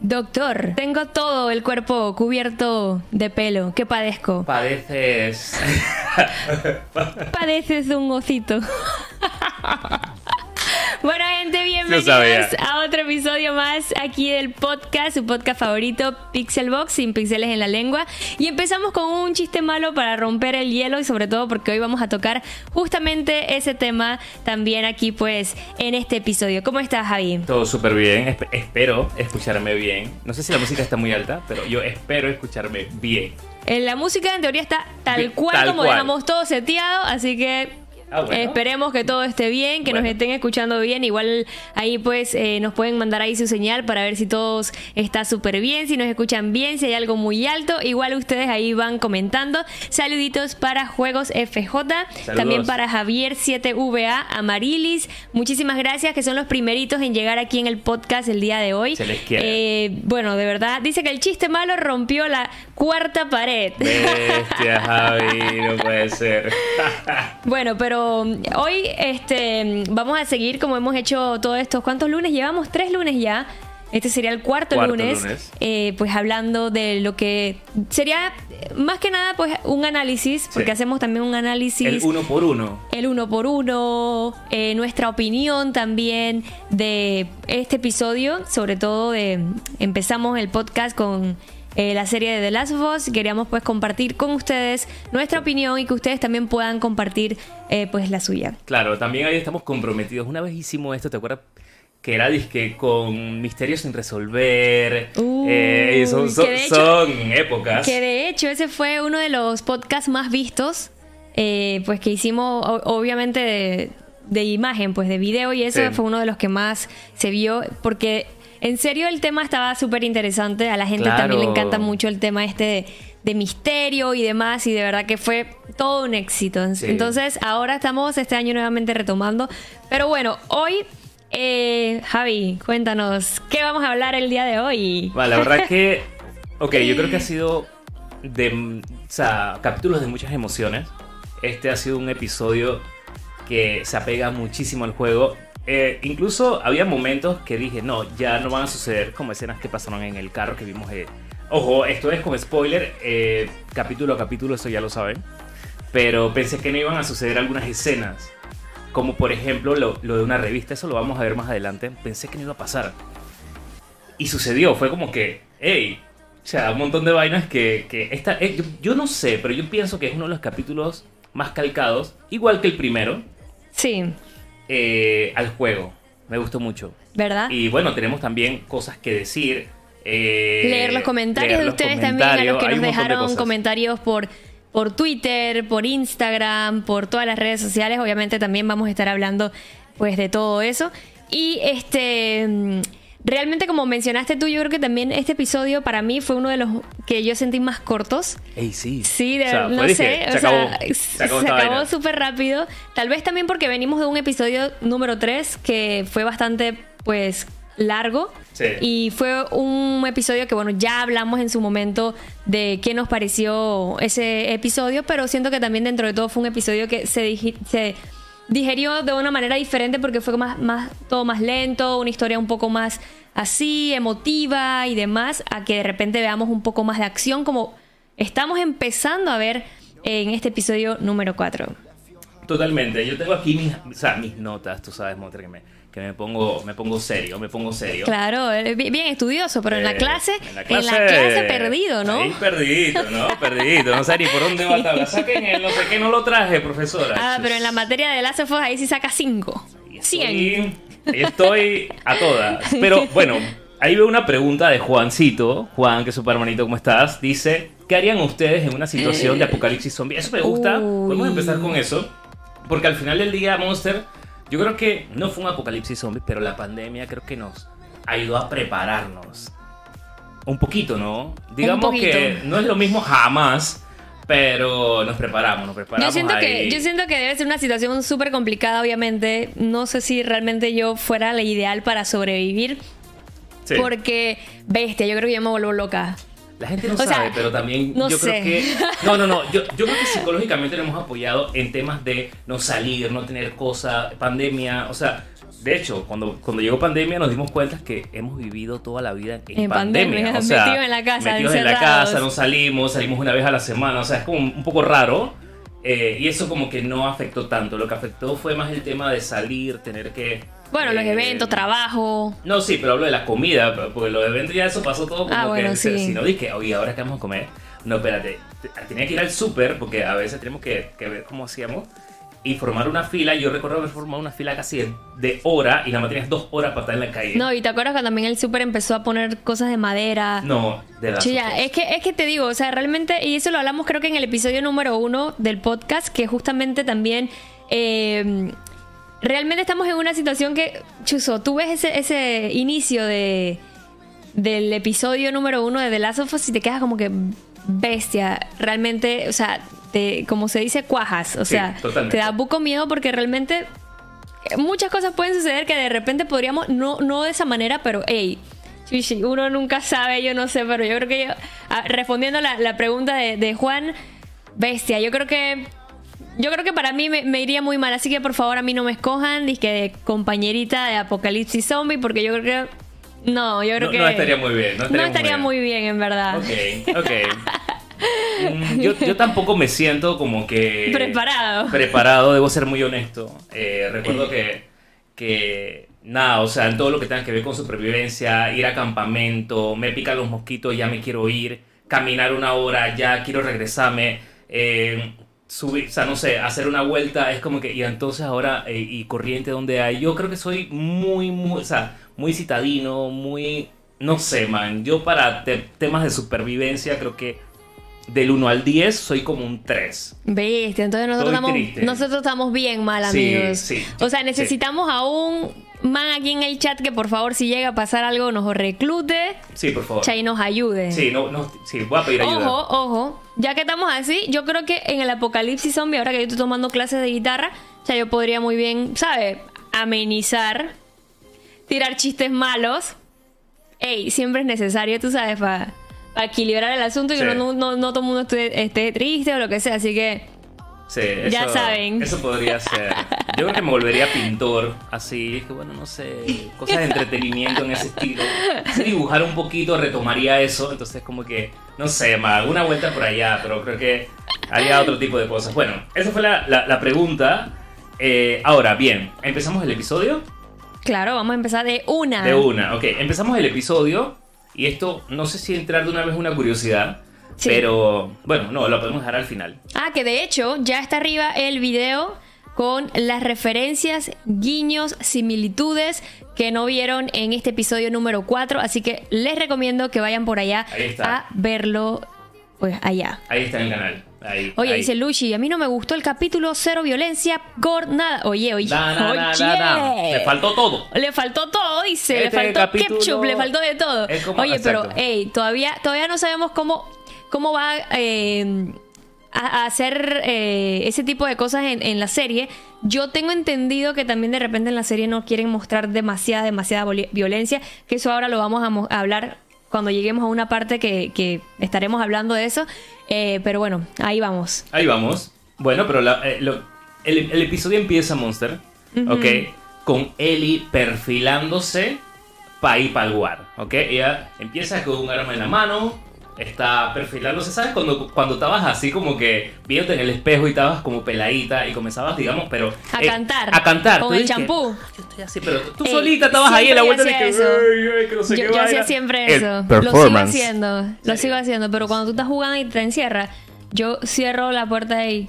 Doctor, tengo todo el cuerpo cubierto de pelo. ¿Qué padezco? Padeces. Padeces de un osito. Gente, bienvenidos a otro episodio más aquí del podcast, su podcast favorito, Pixelbox, sin pixeles en la lengua. Y empezamos con un chiste malo para romper el hielo y sobre todo porque hoy vamos a tocar justamente ese tema también aquí, pues, en este episodio. ¿Cómo estás, Javi? Todo súper bien. Esp- espero escucharme bien. No sé si la música está muy alta, pero yo espero escucharme bien. Eh, La música en teoría está tal cual tal como cual. dejamos todo seteado, así que Ah, bueno. esperemos que todo esté bien, que nos estén escuchando bien. Igual ahí pues eh, nos pueden mandar ahí su señal para ver si todos está súper bien, si nos escuchan bien, si hay algo muy alto. Igual ustedes ahí van comentando. Saluditos para Juegos FJ, también para Javier 7VA, Amarilis. Muchísimas gracias, que son los primeritos en llegar aquí en el podcast el día de hoy. Se les quiere. Eh, bueno, de verdad, dice que el chiste malo rompió la cuarta pared. Bestia, Javi, no puede ser. Bueno, pero um, hoy este, vamos a seguir como hemos hecho todos estos. ¿Cuántos lunes llevamos? Tres lunes ya. Este sería el cuarto, Cuarto lunes, lunes. eh, pues hablando de lo que sería más que nada pues un análisis, porque Sí. hacemos también un análisis El uno por uno. el uno por uno, eh, nuestra opinión también de este episodio, sobre todo de empezamos el podcast con eh, la serie de The Last of Us, queríamos pues compartir con ustedes nuestra opinión y que ustedes también puedan compartir eh, pues la suya. Claro, también ahí estamos comprometidos. Una vez hicimos esto, ¿te acuerdas? Que era disque con misterios sin resolver. Uy, Eh, son, son- que de hecho- son épocas. Que de hecho ese fue uno de los podcasts más vistos, eh, pues que hicimos obviamente de, de imagen, pues de video y eso Sí. fue uno de los que más se vio porque en serio el tema estaba súper interesante, a la gente también le encanta mucho el tema este de, de misterio y demás y de verdad que fue todo un éxito. Sí. Entonces ahora estamos este año nuevamente retomando, pero bueno, hoy... eh, Javi, cuéntanos, ¿qué vamos a hablar el día de hoy? Bueno, la verdad que, ok, yo creo que ha sido de, o sea, capítulos de muchas emociones. Este ha sido un episodio que se apega muchísimo al juego. Eh, incluso había momentos que dije, no, ya no van a suceder como escenas que pasaron en el carro que vimos. eh. Ojo, esto es con spoiler, eh, capítulo a capítulo, eso ya lo saben. Pero pensé que no iban a suceder algunas escenas. Como por ejemplo lo, lo de una revista, eso lo vamos a ver más adelante. Pensé que no iba a pasar. Y sucedió, fue como que, hey, o sea, un montón de vainas que, que esta, eh, yo, yo no sé, pero yo pienso que es uno de los capítulos más calcados, igual que el primero, Sí, eh, al juego. Me gustó mucho. ¿verdad? Y bueno, tenemos también cosas que decir. eh, leer los comentarios leer de ustedes también, a los que hay nos de dejaron comentarios por, por Twitter, por Instagram, por todas las redes sociales. Obviamente también vamos a estar hablando pues de todo eso. Y este mm, realmente como mencionaste tú, yo creo que también este episodio para mí fue uno de los que yo sentí más cortos. Ey, sí. Sí, de O sea, no sé, dije, o se sea, acabó, se se acabó acabó súper rápido. Tal vez también porque venimos de un episodio número 3 que fue bastante, pues, largo. Sí. Y fue un episodio que, bueno, ya hablamos en su momento de qué nos pareció ese episodio, pero siento que también dentro de todo fue un episodio que se, digi- se digerió de una manera diferente porque fue más, más, todo más lento, una historia un poco más así, emotiva y demás, a que de repente veamos un poco más de acción como estamos empezando a ver en este episodio número 4. Totalmente. Yo tengo aquí mis, notas, tú sabes, Motra, que me, que me pongo, me pongo serio, me pongo serio. Claro, eh, bi- bien estudioso, pero en la Eh, clase, en la clase, perdido, ¿no? Ahí perdido, ¿no? Perdido. No sé ni por dónde va a tabla. Saquen el no sé qué, no lo traje, profesora. Ah, pero en la materia de Us ahí sí saca 5. 100. Estoy, estoy a todas. Pero bueno, ahí veo una pregunta de Juancito. Juan, que es super hermanito, ¿cómo estás? Dice, ¿qué harían ustedes en una situación de apocalipsis zombie? Eso me gusta. Uy. Podemos empezar con eso. Porque al final del día, Monster, yo creo que no fue un apocalipsis zombie, pero la pandemia creo que nos ayudó a prepararnos. Un poquito, ¿no? Digamos poquito. que no es lo mismo jamás, pero nos preparamos, nos Yo preparamos. siento, que, yo siento que debe ser una situación súper complicada, obviamente. No sé si realmente yo fuera la ideal para sobrevivir. Sí. Porque, bestia, yo creo que yo me vuelvo loca. La gente no O sea, sabe, pero también no yo sé. creo que. No, no, no. Yo, yo creo que psicológicamente lo hemos apoyado en temas de no salir, no tener cosas, pandemia. O sea, de hecho, cuando, cuando llegó pandemia nos dimos cuenta que hemos vivido toda la vida en, En pandemia, O sea, metidos en la casa, Metidos en la casa, no salimos, salimos una vez a la semana. O sea, es como un, un poco raro. Eh, y eso como que no afectó tanto. Lo que afectó fue más el tema de salir, tener que. Bueno, los eh, eventos, trabajo. no, sí, pero hablo de la comida, porque los eventos ya eso pasó todo como Ah, bueno, que sí. si no dije, oye, ahora qué vamos a comer. No, espérate, te- tenía que ir al súper porque a veces tenemos que, que ver cómo hacíamos y formar una fila. Yo recuerdo haber formado una fila casi de, de hora y la más tenías dos horas para estar en la calle. No, y te acuerdas cuando también el súper empezó a poner cosas de madera. No, de verdad. Chilla, es que, es que te digo, o sea, realmente, y eso lo hablamos creo que en el episodio número uno del podcast, que justamente también eh, realmente estamos en una situación que, Chuso, tú ves ese, ese inicio de del episodio número uno de The Last of Us y te quedas como que bestia, realmente, o sea, te, como se dice, cuajas, o Sí, sea, totalmente. te da buco miedo porque realmente muchas cosas pueden suceder que de repente podríamos, no, no de esa manera, pero hey, uno nunca sabe, yo no sé, pero yo creo que yo, ah, respondiendo a la, la pregunta de, de Juan, bestia, yo creo que yo creo que para mí me, me iría muy mal, así que por favor a mí no me escojan, disque de compañerita de Apocalipsis Zombie, porque yo creo que no, yo creo No- que no estaría muy bien, no estaría muy bien. muy bien, en verdad. Ok, ok. Mm, yo, yo tampoco me siento como que... Preparado. Preparado, debo ser muy honesto. Eh, recuerdo que, que, nada, o sea, en todo lo que tenga que ver con supervivencia, ir a campamento, me pican los mosquitos, ya me quiero ir, caminar una hora, ya quiero regresarme, eh, subir, o sea, no sé, hacer una vuelta, es como que, y entonces ahora, eh, y corriente donde hay, yo creo que soy muy, muy, o sea, muy citadino, muy, no sé, man, yo para te- temas de supervivencia creo que del 1 al 10 soy como un 3. Bestia, entonces nosotros estamos, triste. nosotros estamos bien mal, Sí, amigos. sí, o sea, sí. necesitamos a un man aquí en el chat que por favor, si llega a pasar algo, nos reclute Sí, por favor. y nos ayude. Sí, no, no, sí, voy a pedir ayuda. Ojo, ojo, ya que estamos así, yo creo que en el apocalipsis zombie, ahora que yo estoy tomando clases de guitarra, o sea, yo podría muy bien, ¿sabes? Amenizar, tirar chistes malos. Ey, siempre es necesario, tú sabes, para equilibrar el asunto y que Sí. no, no, no todo el mundo esté, esté triste o lo que sea, así que... Sí, eso, Ya saben. Eso podría ser. Yo creo que me volvería pintor, así. Es que bueno, no sé, cosas de entretenimiento en ese estilo. Sí, dibujar un poquito, retomaría eso. Entonces, como que, no sé, más alguna vuelta por allá, pero creo que haría otro tipo de cosas. Bueno, esa fue la, la- la pregunta. Eh, ahora, bien, ¿empezamos el episodio? Claro, vamos a empezar de una. De una, ok. Empezamos el episodio. Y esto, no sé si entrar de una vez una curiosidad. Sí. Pero, bueno, no, lo podemos dejar al final. Ah, que de hecho ya está arriba el video con las referencias, guiños, similitudes que no vieron en este episodio número 4. Así que les recomiendo que vayan por allá a verlo pues allá. Ahí está en el canal. Ahí, Oye, ahí. dice Luchi, a mí no me gustó el capítulo cero violencia, gore, nada. Oye, oye, da, da, oye. da. Le faltó todo. Le faltó todo, dice. Este le faltó capítulo ketchup, le faltó de todo. como- Oye, pero, exacto. hey, todavía, todavía no sabemos cómo, cómo va eh, a, a hacer eh, ese tipo de cosas en, en la serie. Yo tengo entendido que también de repente en la serie no quieren mostrar demasiada, demasiada violencia. Que eso ahora lo vamos a, hablar cuando lleguemos a una parte que, que estaremos hablando de eso. Eh, pero bueno, ahí vamos. Ahí vamos. Bueno, pero la- lo- el, el episodio empieza, Monster, ¿ok? Con Ellie perfilándose para ir para el lugar, ¿ok? Ella empieza con un arma en la mano, está perfilándose, ¿sabes? Cuando, cuando estabas así como que viéndote en el espejo y estabas como peladita y comenzabas, digamos, pero... A eh, cantar. A cantar. Con el champú. Yo estoy así, pero tú Ey, solita estabas ahí en la vuelta de que... "Ay, ay, que no sé yo qué yo hacía vaina". siempre El eso. Lo sigo haciendo. Lo Sí. sigo haciendo. Pero cuando tú estás jugando y te encierras, yo cierro la puerta ahí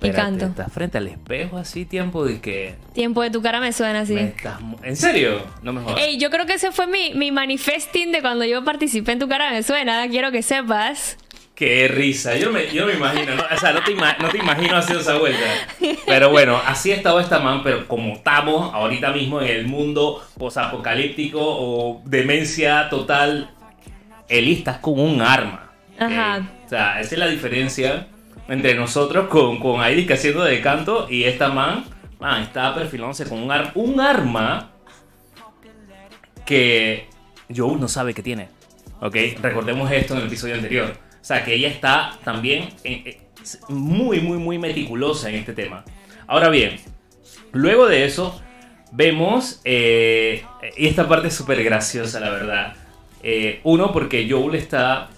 y Espérate, canto. Estás frente al espejo así, tiempo de que... Tiempo de tu cara me suena así. me estás ¿En serio? No me jodas. Ey, yo creo que ese fue mi, mi manifesting de cuando yo participé en tu cara me suena. Quiero que sepas. Qué risa, yo, me, yo me imagino, ¿no? o sea, no te, ima- no te imagino haciendo esa vuelta. Pero bueno, así estaba esta man, pero como estamos ahorita mismo en el mundo posapocalíptico o demencia total, Eli estás con un arma. ¿ok? Ajá. O sea, esa es la diferencia entre nosotros con, con que haciendo de canto y esta man, man, estaba perfilándose con un, ar- un arma que Joe no sabe que tiene. ¿Ok? Recordemos esto en el episodio anterior. O sea, que ella está también en- eh, muy, muy, muy meticulosa en este tema. Ahora bien, luego de eso, vemos. eh, y esta parte es súper graciosa, la verdad. Eh, uno, porque Joel está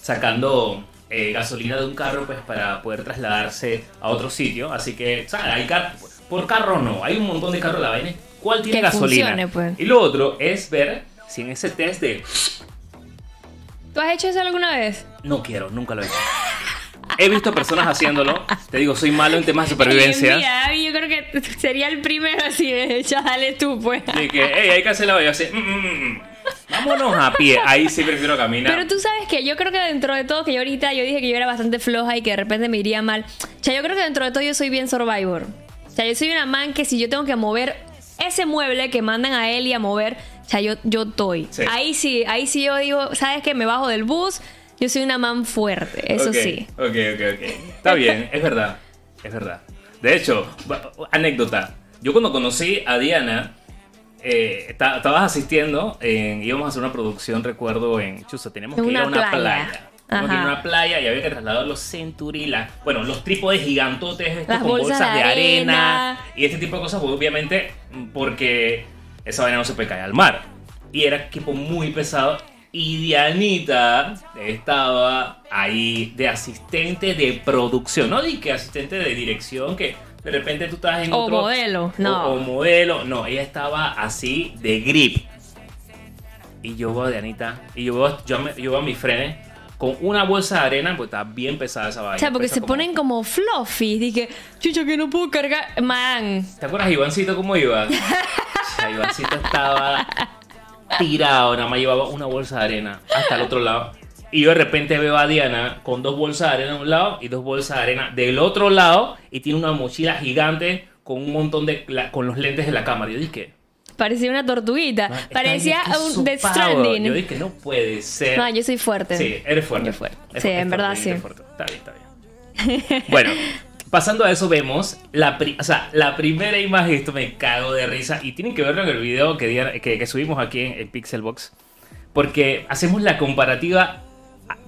sacando eh, gasolina de un carro pues para poder trasladarse a otro sitio. Así que, ¿sabes? Hay car- por carro no, hay un montón de carros de la vaina. ¿Cuál tiene Que gasolina? funcione, pues. Y lo otro es ver si en ese test de ¿Tú has hecho eso alguna vez? no quiero, nunca lo he hecho. He visto personas haciéndolo. Te digo, soy malo en temas de supervivencia. Mira, yo creo que sería el primero así de ya dale tú, pues. Y que, hey, hay que hacerlo. Y yo así, "Mm, mm, mm". Vámonos a pie. Ahí sí prefiero caminar. Pero tú sabes que yo creo que dentro de todo, que yo ahorita yo dije que yo era bastante floja y que de repente me iría mal. O sea, yo creo que dentro de todo yo soy bien survivor. O sea, yo soy una man que si yo tengo que mover ese mueble que mandan a él y a mover, o sea, yo, yo estoy. Sí. Ahí sí, ahí sí yo digo, ¿sabes qué? Me bajo del bus, yo soy una man fuerte, eso Ok, sí. Ok, ok, ok. Está bien, es verdad. Es verdad. De hecho, anécdota. Yo cuando conocí a Diana, eh, esta- estabas asistiendo, en- íbamos a hacer una producción, recuerdo, en Chusa. Teníamos En que ir a una playa. playa. Teníamos que ir a una playa y había que trasladar los centurilas. Bueno, los trípodes gigantotes estos con bolsas bolsas, de arena. arena. y este tipo de cosas, obviamente, porque esa vaina no se puede caer al mar. Y era equipo muy pesado. Y Dianita estaba ahí de asistente de producción. No di que asistente de dirección, que de repente tú estás en O otro. modelo, no. O, o modelo. No, ella estaba así de grip. Y yo veo a Dianita. Y yo veo, yo, me- yo veo a mis frenes con una bolsa de arena, pues está bien pesada esa vaina. O sea, porque pesa se como- ponen como fluffy. Dije, chucha, que no puedo cargar. Man, ¿Te acuerdas Ivancito cómo iba? O sea, Ivancito estaba tirado, nada más llevaba una bolsa de arena hasta el otro lado. Y yo de repente veo a Diana con dos bolsas de arena de un lado y dos bolsas de arena del otro lado y tiene una mochila gigante con un montón de la- con los lentes de la cámara. Yo dije, parecía una tortuguita. "Ma, esta Parecía un Death power". Stranding. Yo dije, no puede ser. No, yo soy fuerte. Sí, eres fuerte. Yo fuerte. Es- Sí, es en verdad sí. fuerte. Está bien, está bien. bueno, pasando a eso vemos la, pri- o sea, la primera imagen, esto me cago de risa y tienen que verlo en el video que, que, que subimos aquí en, en Pixelbox porque hacemos la comparativa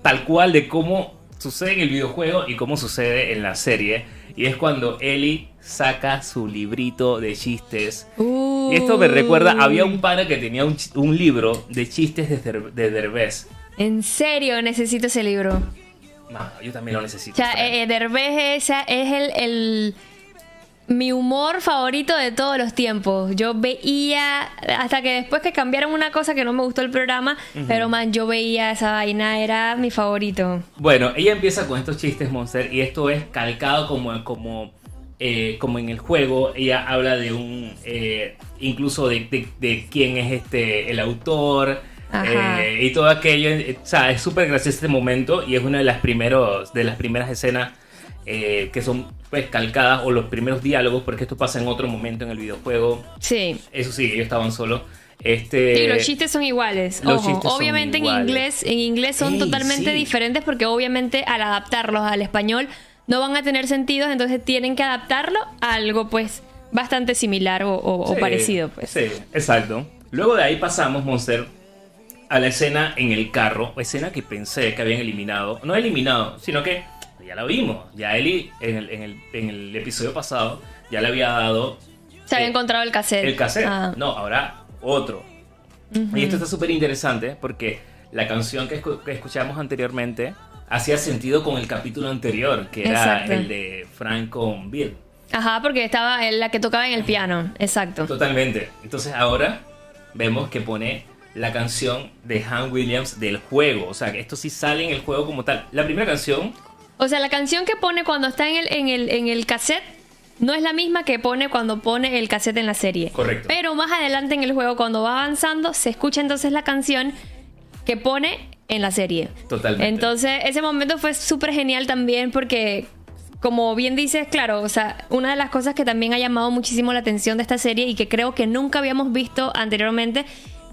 tal cual de cómo sucede en el videojuego y cómo sucede en la serie y es cuando Ellie saca su librito de chistes y esto me recuerda, había un pana que tenía un, libro de chistes de, Der- de Derbez. En serio, necesito ese libro. Mano, yo también lo necesito. O sea, Fran. eh, eh, Derbez esa es el, el- mi humor favorito de todos los tiempos. Yo veía, hasta que después que cambiaron una cosa que no me gustó el programa, pero man, yo veía esa vaina, era mi favorito. Bueno, ella empieza con estos chistes Monster y esto es calcado como, como, eh, como en el juego. Ella habla de un, eh, incluso de, de- de quién es este el autor eh, y todo aquello. O sea, es súper gracioso este momento y es una de las primeros, de las primeras escenas eh, que son pues calcadas o los primeros diálogos porque esto pasa en otro momento en el videojuego. Sí. Eso sí, ellos estaban solos. Este, Y los chistes son iguales. los Ojo, chistes son obviamente en inglés, en inglés son Ey, totalmente sí. diferentes porque obviamente al adaptarlos al español no van a tener sentido, entonces tienen que adaptarlo a algo pues bastante similar o, o- o Sí, parecido pues. Sí, exacto. Luego de ahí pasamos, Monster, a la escena en el carro. Escena que pensé que habían eliminado. No eliminado, sino que ya la vimos. Ya Eli, en el, en el- en el episodio pasado, ya le había dado Se había eh, encontrado el cassette. el cassette. Ah. No, ahora otro. Y esto está súper interesante porque la canción que, escu- que escuchamos anteriormente hacía sentido con el capítulo anterior, que era Exacto. el de Frank con Bill. Ajá, porque estaba en la que tocaba en el piano, exacto. Totalmente. Entonces ahora vemos que pone la canción de Han Williams del juego. O sea, que esto sí sale en el juego como tal. La primera canción, O sea, la canción que pone cuando está en el, en el, en el cassette no es la misma que pone cuando pone el cassette en la serie. Correcto. Pero más adelante en el juego, cuando va avanzando, se escucha entonces la canción que pone en la serie. Totalmente. Entonces, ese momento fue súper genial también porque, como bien dices, claro, o sea, una de las cosas que también ha llamado muchísimo la atención de esta serie y que creo que nunca habíamos visto anteriormente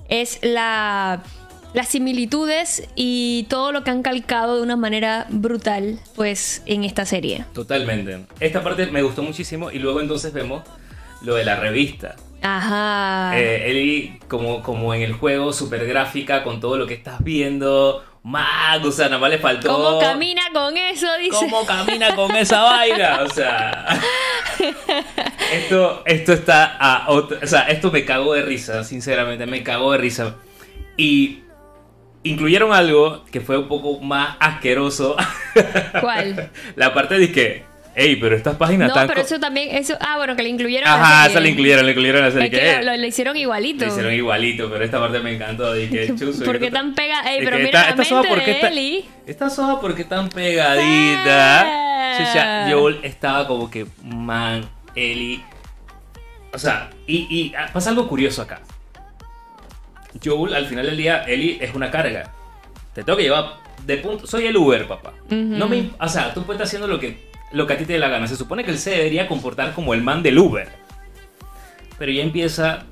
es la las similitudes y todo lo que han calcado de una manera brutal, pues, en esta serie. totalmente. Esta parte me gustó muchísimo y luego entonces vemos lo de la revista. Ajá. Eh, Ellie, como, como en el juego, super gráfica, con todo lo que estás viendo. Mag, o sea, nada más le faltó. ¿Cómo camina con eso? Dice. ¿Cómo camina con esa vaina? O sea. esto, esto está a otro- O sea, esto me cagó de risa, sinceramente, me cagó de risa. Y incluyeron algo que fue un poco más asqueroso. ¿Cuál? La parte de que, hey, pero estas páginas No, están. pero eso también, eso, ah, bueno, que le incluyeron. Ajá, esa la incluyeron, la incluyeron la serie. Que, que eh, lo, lo hicieron igualito. lo hicieron igualito, pero esta parte me encantó. Dije, chuzo. ¿Por qué tan pega? Ey, pero mira esta- la esta soga, mente ¿por qué de está- Ellie. Esta soga porque tan pegadita. Ah. Chucha, Joel estaba como que, man, Ellie. O sea, y, y ah, pasa algo curioso acá. Joel, al final del día, Ellie es una carga. Te tengo que llevar de punto. Soy el Uber, papá. No me, o sea, tú puedes estar haciendo lo que, lo que a ti te dé la gana. Se supone que él se debería comportar como el man del Uber. Pero ya empieza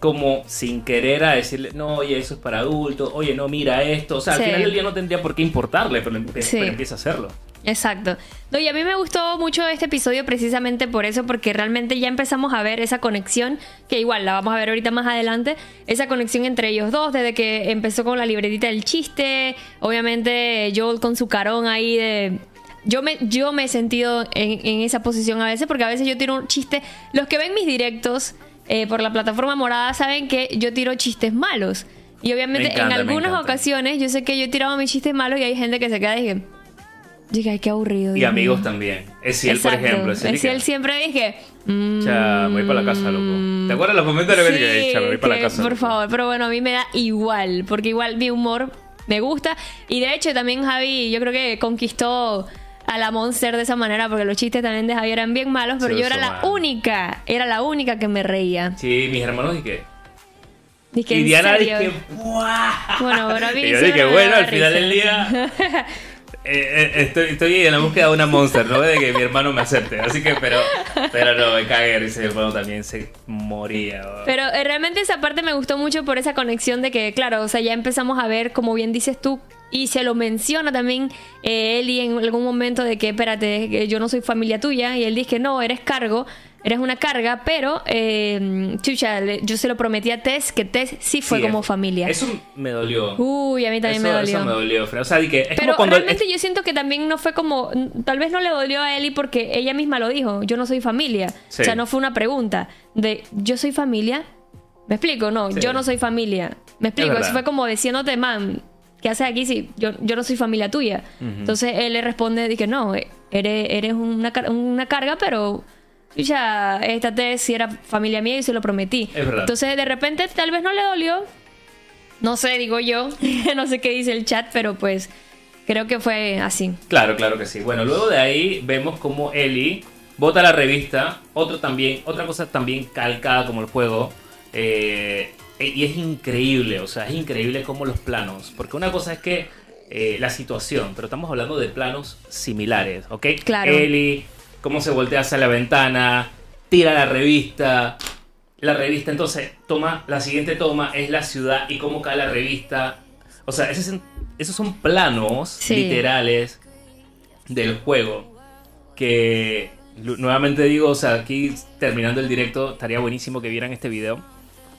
como sin querer a decirle, no, oye, eso es para adultos, oye, no, mira esto. O sea, Sí. al final del día no tendría por qué importarle, pero, empe- Sí. pero empieza a hacerlo. Exacto. No, y a mí me gustó mucho este episodio precisamente por eso, porque realmente ya empezamos a ver esa conexión, que igual la vamos a ver ahorita más adelante, esa conexión entre ellos dos, desde que empezó con la libretita del chiste, obviamente Joel con su carón ahí de... Yo me, yo me he sentido en, en esa posición a veces, porque a veces yo tiro un chiste, los que ven mis directos eh, por la plataforma morada saben que yo tiro chistes malos. Y obviamente encanta, en algunas ocasiones yo sé que yo he tirado mis chistes malos y hay gente que se queda y dije... Dije, ay, qué aburrido. Y amigos mío". también. Esiel, por Exacto. ejemplo. Esiel, Esiel que- siempre dije. mm, Cha, me voy para la casa, loco. ¿Te acuerdas los momentos vez que sí, "Cha, me voy para la que, casa? Por loco"? favor, pero bueno, a mí me da igual, porque igual mi humor me gusta. Y de hecho, también Javi, yo creo que conquistó a la Monster de esa manera, porque los chistes también de Javi eran bien malos, pero Sí, yo era la única, era la única que me reía. Sí, mis hermanos dije. Dije, Y ¿en Diana dije, ¡buah! Bueno, pero a mí Y yo dije, bueno, al final del día. eh, eh, estoy, estoy en la búsqueda de una monster, ¿no? De que mi hermano me acepte. Así que, pero, pero no, me cagué, mi hermano también se moría. Pero eh, realmente esa parte me gustó mucho por esa conexión de que, claro, o sea, ya empezamos a ver, como bien dices tú, y se lo menciona también eh, Eli en algún momento de que, espérate, que yo no soy familia tuya, y él dice, no, eres cargo, eres una carga, pero, eh, chucha, yo se lo prometí a Tess, que Tess sí fue Sí, como es- familia. Eso me dolió. Uy, a mí también eso, me dolió. Eso me dolió, Fran. O sea, que es Pero como cuando. realmente yo siento que también no fue como, tal vez no le dolió a Eli porque ella misma lo dijo, yo no soy familia. Sí. O sea, no fue una pregunta de, yo soy familia. ¿Me explico? No, Sí. yo no soy familia. ¿Me explico? Eso fue como diciéndote, man, ¿qué haces aquí si yo, yo no soy familia tuya? Entonces él le responde, dije, no, eres, eres una, car- una carga, pero ya esta te si era familia mía y se lo prometí. Es verdad. Entonces de repente tal vez no le dolió, no sé, digo yo. no sé qué dice el chat, pero pues creo que fue así. Claro, claro que sí. Bueno, luego de ahí vemos como Ellie bota la revista. Otro también, otra cosa también calcada como el juego. eh, y es increíble, o sea, es increíble como los planos. Porque una cosa es que eh, la situación, pero estamos hablando de planos similares, ¿ok? Claro. Ellie, cómo se voltea hacia la ventana, tira la revista. La revista, entonces, toma, la siguiente toma es la ciudad y cómo cae la revista. O sea, ese es- esos son planos Sí. literales del juego. Que nuevamente digo, o sea, aquí terminando el directo, estaría buenísimo que vieran este video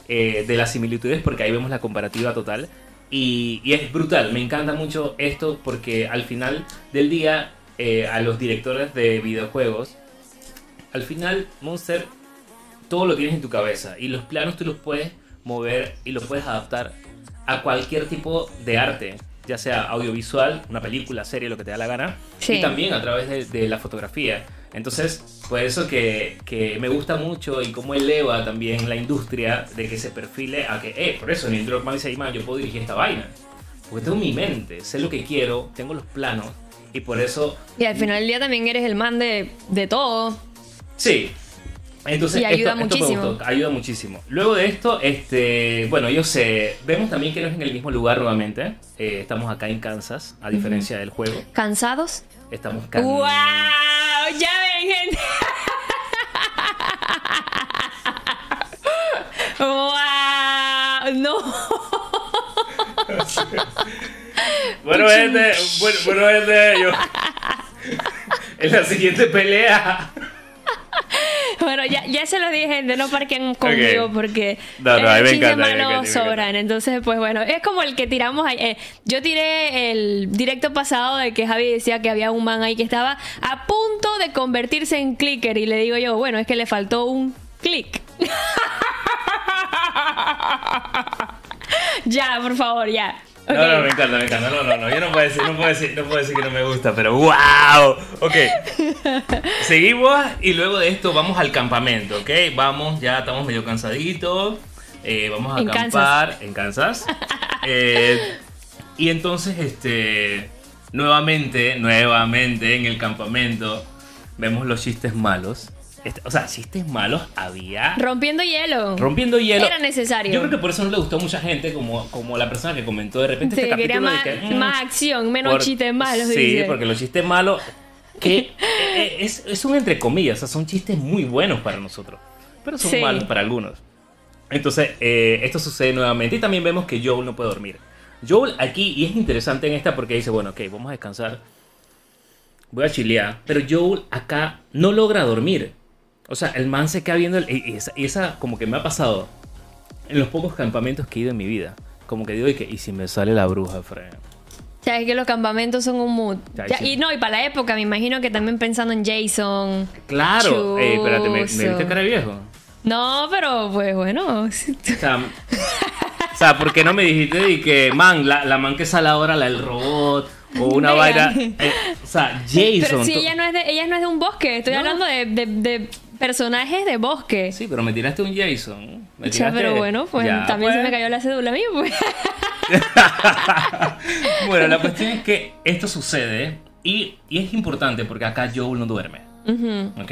eh, de las similitudes, porque ahí vemos la comparativa total. Y, y es brutal, me encanta mucho esto, porque al final del día, eh, a los directores de videojuegos, al final, Monster, todo lo tienes en tu cabeza. Y los planos tú los puedes mover y los puedes adaptar a cualquier tipo de arte. Ya sea audiovisual, una película, serie, lo que te da la gana. Sí. Y también a través de, de la fotografía. Entonces, por eso que, que me gusta mucho y cómo eleva también la industria de que se perfile a que, eh, por eso Neil Druckmann dice, "Man, yo puedo dirigir esta vaina. Porque tengo mi mente, sé lo que quiero, tengo los planos. Y por eso Y al final del día también eres el man de, de todo. Sí. Entonces, Y ayuda esto, esto me muchísimo. gustó, ayuda muchísimo. Luego de esto, este, bueno, yo sé, vemos también que no es en el mismo lugar nuevamente. Eh, estamos acá en Kansas, a diferencia del juego. ¿Cansados? Estamos en- ¡Wow! Ya ven, gente. ¡Wow! No. Bueno, gente, bueno, bueno, gente, yo. en la siguiente pelea. Bueno, ya, ya se lo dije, gente, no parquen conmigo Ok. porque No, no, eh, sobran. Entonces, pues bueno, es como el que tiramos ahí. eh, yo tiré el directo pasado de que Javi decía que había un man ahí que estaba a punto de convertirse en clicker y le digo yo, bueno, es que le faltó un click. ya, por favor, ya. No, no, me encanta, me encanta. No, no, no. Yo no puedo decir, no puedo decir, no puedo decir que no me gusta, pero ¡wow! Ok. Seguimos y luego de esto vamos al campamento, ¿ok? Vamos, ya estamos medio cansaditos. eh, vamos a En acampar en Kansas. Eh, y entonces, este. Nuevamente, nuevamente en el campamento vemos los chistes malos. Este- o sea, chistes malos había. Rompiendo hielo. Rompiendo hielo. Era necesario. Yo creo que por eso no le gustó a mucha gente, como, como la persona que comentó de repente Sí, este quería capítulo más, de que, mm, más acción, menos por- chistes malos. Sí, dice. porque los chistes malos, que eh, es, es un entre comillas, o sea, son chistes muy buenos para nosotros, pero son Sí. malos para algunos. Entonces, eh, esto sucede nuevamente y también vemos que Joel no puede dormir. Joel aquí, y es interesante en esta porque dice, bueno, ok, vamos a descansar, voy a chilear, pero Joel acá no logra dormir. O sea, el man se queda viendo, el- esa, como que me ha pasado en los pocos campamentos que he ido en mi vida. Como que digo, y, que, ¿y si me sale la bruja, Fred? O sea, es que los campamentos son un mood. Ya, y no, y para la época, me imagino que también pensando en Jason. Claro, eh, espérate, ¿me, me viste cara de viejo? No, pero pues bueno. O sea, o sea, ¿por qué no me dijiste y que, man, la, la man que sale ahora, la del robot, o una vaina? eh, o sea, Jason. pero si ella no es de, ella no es de un bosque, estoy No. hablando de, de- de personajes de bosque. Sí, pero me tiraste un Jason. Me Ya, tiraste- pero bueno, pues Ya, también se pues. me cayó la cédula a mí, pues. bueno, la cuestión es que esto sucede y, y es importante porque acá Joel no duerme. Ujú. ¿Ok?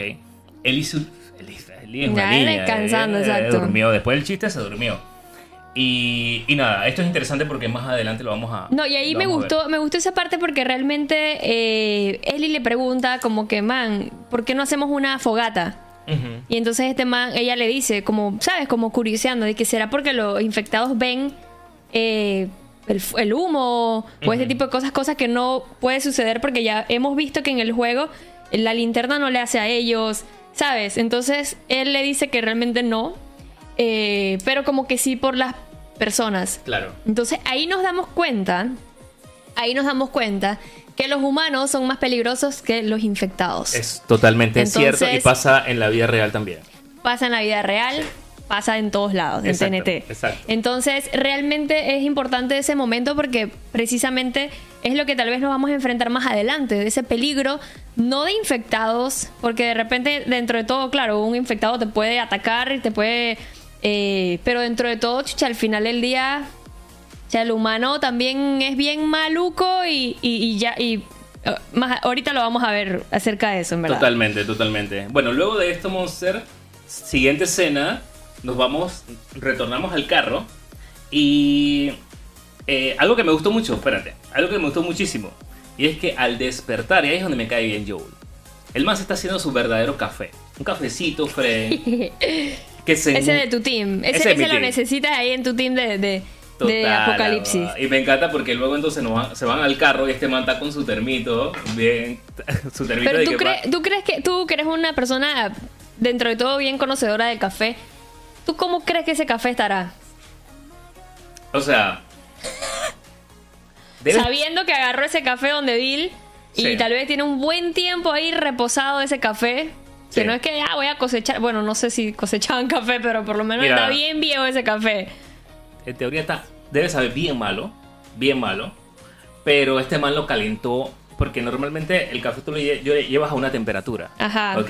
Él hizo. Él, es una Ya, niña, exacto. Durmió. Después del chiste se durmió. Y, y nada, esto es interesante porque más adelante lo vamos a. No, y ahí me gustó, me gustó esa parte porque realmente eh, Ellie le pregunta como que, man, ¿por qué no hacemos una fogata? Y entonces este man, ella le dice, como, ¿sabes? Como curioseando, de que será porque los infectados ven eh, el, el humo o este Ujú. tipo de cosas, cosas que no puede suceder porque ya hemos visto que en el juego la linterna no le hace a ellos, ¿sabes? Entonces él le dice que realmente no, eh, pero como que sí por las personas. Claro. Entonces ahí nos damos cuenta, ahí nos damos cuenta que los humanos son más peligrosos que los infectados. Es totalmente Entonces- cierto y pasa en la vida real también. pasa en la vida real, pasa en todos lados, en Exacto, TNT. exacto. Entonces, realmente es importante ese momento porque precisamente es lo que tal vez nos vamos a enfrentar más adelante, de ese peligro, no de infectados, porque de repente, dentro de todo, claro, un infectado te puede atacar y te puede... eh, pero dentro de todo, chucha, al final del día, o sea, el humano también es bien maluco y, y- y ya... Y, eh, más, ahorita lo vamos a ver acerca de eso, en verdad. Totalmente, totalmente. Bueno, luego de esto, Monster, siguiente escena, nos vamos, retornamos al carro y eh, algo que me gustó mucho, espérate, algo que me gustó muchísimo, y es que al despertar, y ahí es donde me cae bien Joel, el se está haciendo su verdadero café, un cafecito, Fred, que se... Ese de tu team. Ese, Ese ese lo team. necesitas ahí en tu team de, de, de Total, Apocalipsis. Y me encanta porque luego entonces nos van- se van al carro y este man está con su termito, bien, su termito Pero de tú, que crees, va- tú crees que tú que eres una persona dentro de todo bien conocedora del café, ¿tú cómo crees que ese café estará? O sea... debe- Sabiendo que agarró ese café donde Bill y Sí. tal vez tiene un buen tiempo ahí reposado ese café. Que Sí. no es que ya voy a cosechar, bueno, no sé si cosechaban café, pero por lo menos Mira. está bien viejo ese café. En teoría está, debe saber bien malo, bien malo, pero este man lo calentó porque normalmente el café tú lo lle- llevas a una temperatura, Ajá. ¿ok?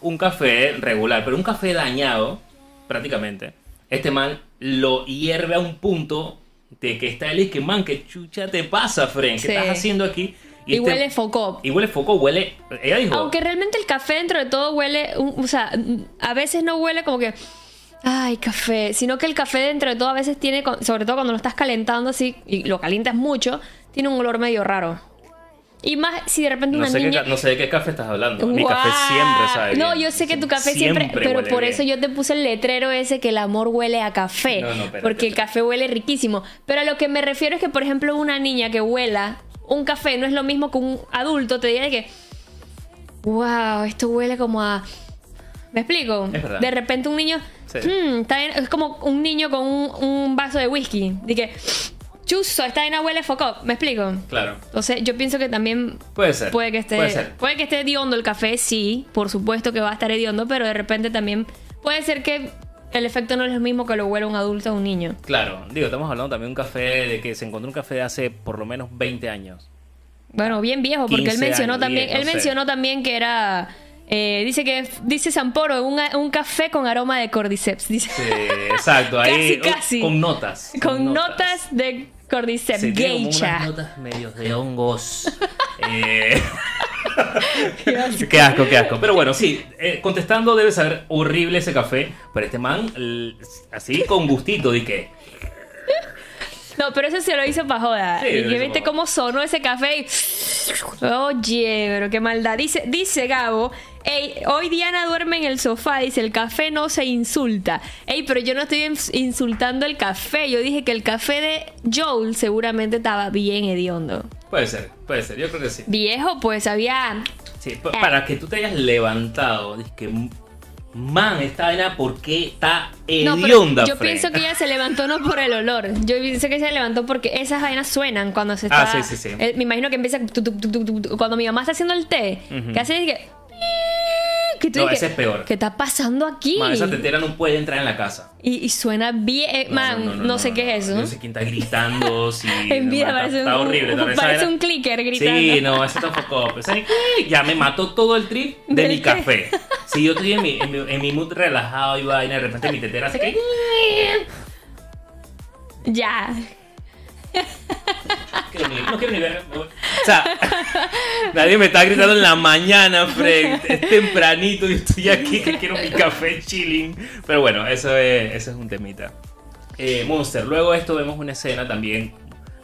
Un café regular, pero un café dañado, prácticamente, este man lo hierve a un punto de que está y que man, que chucha te pasa, Fren, ¿qué Sí. estás haciendo aquí? Y, este- huele foco. Y huele foco, huele, ella dijo, Aunque realmente el café dentro de todo huele, o sea, a veces no huele como que, ay, café, sino que el café dentro de todo a veces tiene, sobre todo cuando lo estás calentando así y lo calientas mucho, tiene un olor medio raro. Y más si de repente no una sé, qué, niña... ca- no sé de qué café estás hablando, mi café siempre sabe No, bien. yo sé que tu café siempre, pero por bien. eso yo te puse el letrero ese que el amor huele a café. No, no, espérate, porque el café huele riquísimo. Pero a lo que me refiero es que, por ejemplo, una niña que huela un café no es lo mismo que un adulto te diga que, wow, esto huele como a ¿Me explico? Es verdad. De repente un niño. Sí. "Hmm, está bien", es como un niño con un, un vaso de whisky. De que. Chuzo, esta vaina huele foco. ¿Me explico? Claro. Entonces, yo pienso que también Puede ser. puede que esté. Puede ser. Puede que esté hediondo el café, sí. Por supuesto que va a estar hediondo, pero de repente también puede ser que el efecto no es lo mismo que lo huele un adulto a un niño. Claro. Digo, estamos hablando también de un café de que se encontró un café de hace por lo menos 20 años. Bueno, bien viejo, porque él 15 mencionó años, también, 10, él no sé. mencionó también que era eh, dice que dice Samporo, un, un café con aroma de cordyceps, dice. Sí, exacto. Ahí Casi, casi. Con notas. con notas de cordyceps, Sí, tiene como geisha. unas notas medios de hongos. Eh, Qué asco. qué asco, qué asco. Pero bueno, sí, eh, contestando debe saber horrible ese café. Pero este man, así con gustito, di que. No, pero eso se lo hizo para joda. Sí, y que viste cómo sonó ese café y... Oye, pero qué maldad. Dice, dice Gabo, "Ey, hoy Diana duerme en el sofá, dice, el café no se insulta. Ey, pero yo no estoy ins- insultando el café. Yo dije que el café de Joel seguramente estaba bien hediondo. Puede ser, puede ser, yo creo que sí. Viejo, pues había... Sí, pa- para que tú te hayas levantado, que. Man, esta vaina, ¿por qué está No, hedionda? yo Fred? pienso que ella se levantó no por el olor. Yo pienso que se levantó porque esas vainas suenan cuando se está. Ah, sí, sí, sí. Eh, me imagino que empieza. tu, tu, tu, tu, tu, cuando mi mamá está haciendo el té, Ujú. que hace es que. Que tú No, dices, ese es peor. ¿Qué está pasando aquí? Man, esa tetera no puede entrar en la casa. y, y suena bien. eh, man, no, sé qué es eso. No sé quién está gritando. Si, en vida man, parece, está, un, está horrible. parece un clicker gritando. Sí, no, ese tampoco. Ya me mató todo el trip de ¿Del mi qué? café. Si yo estoy en mi, en, mi, en mi mood relajado y vaina, de repente mi tetera hace que. Ya. Quiero ni- no quiero ni ver. O sea, nadie me está gritando en la mañana, Fred. Es tempranito y estoy aquí que quiero mi café chilling. Pero bueno, eso es, eso es un temita. Eh, Monster. Luego de esto vemos una escena también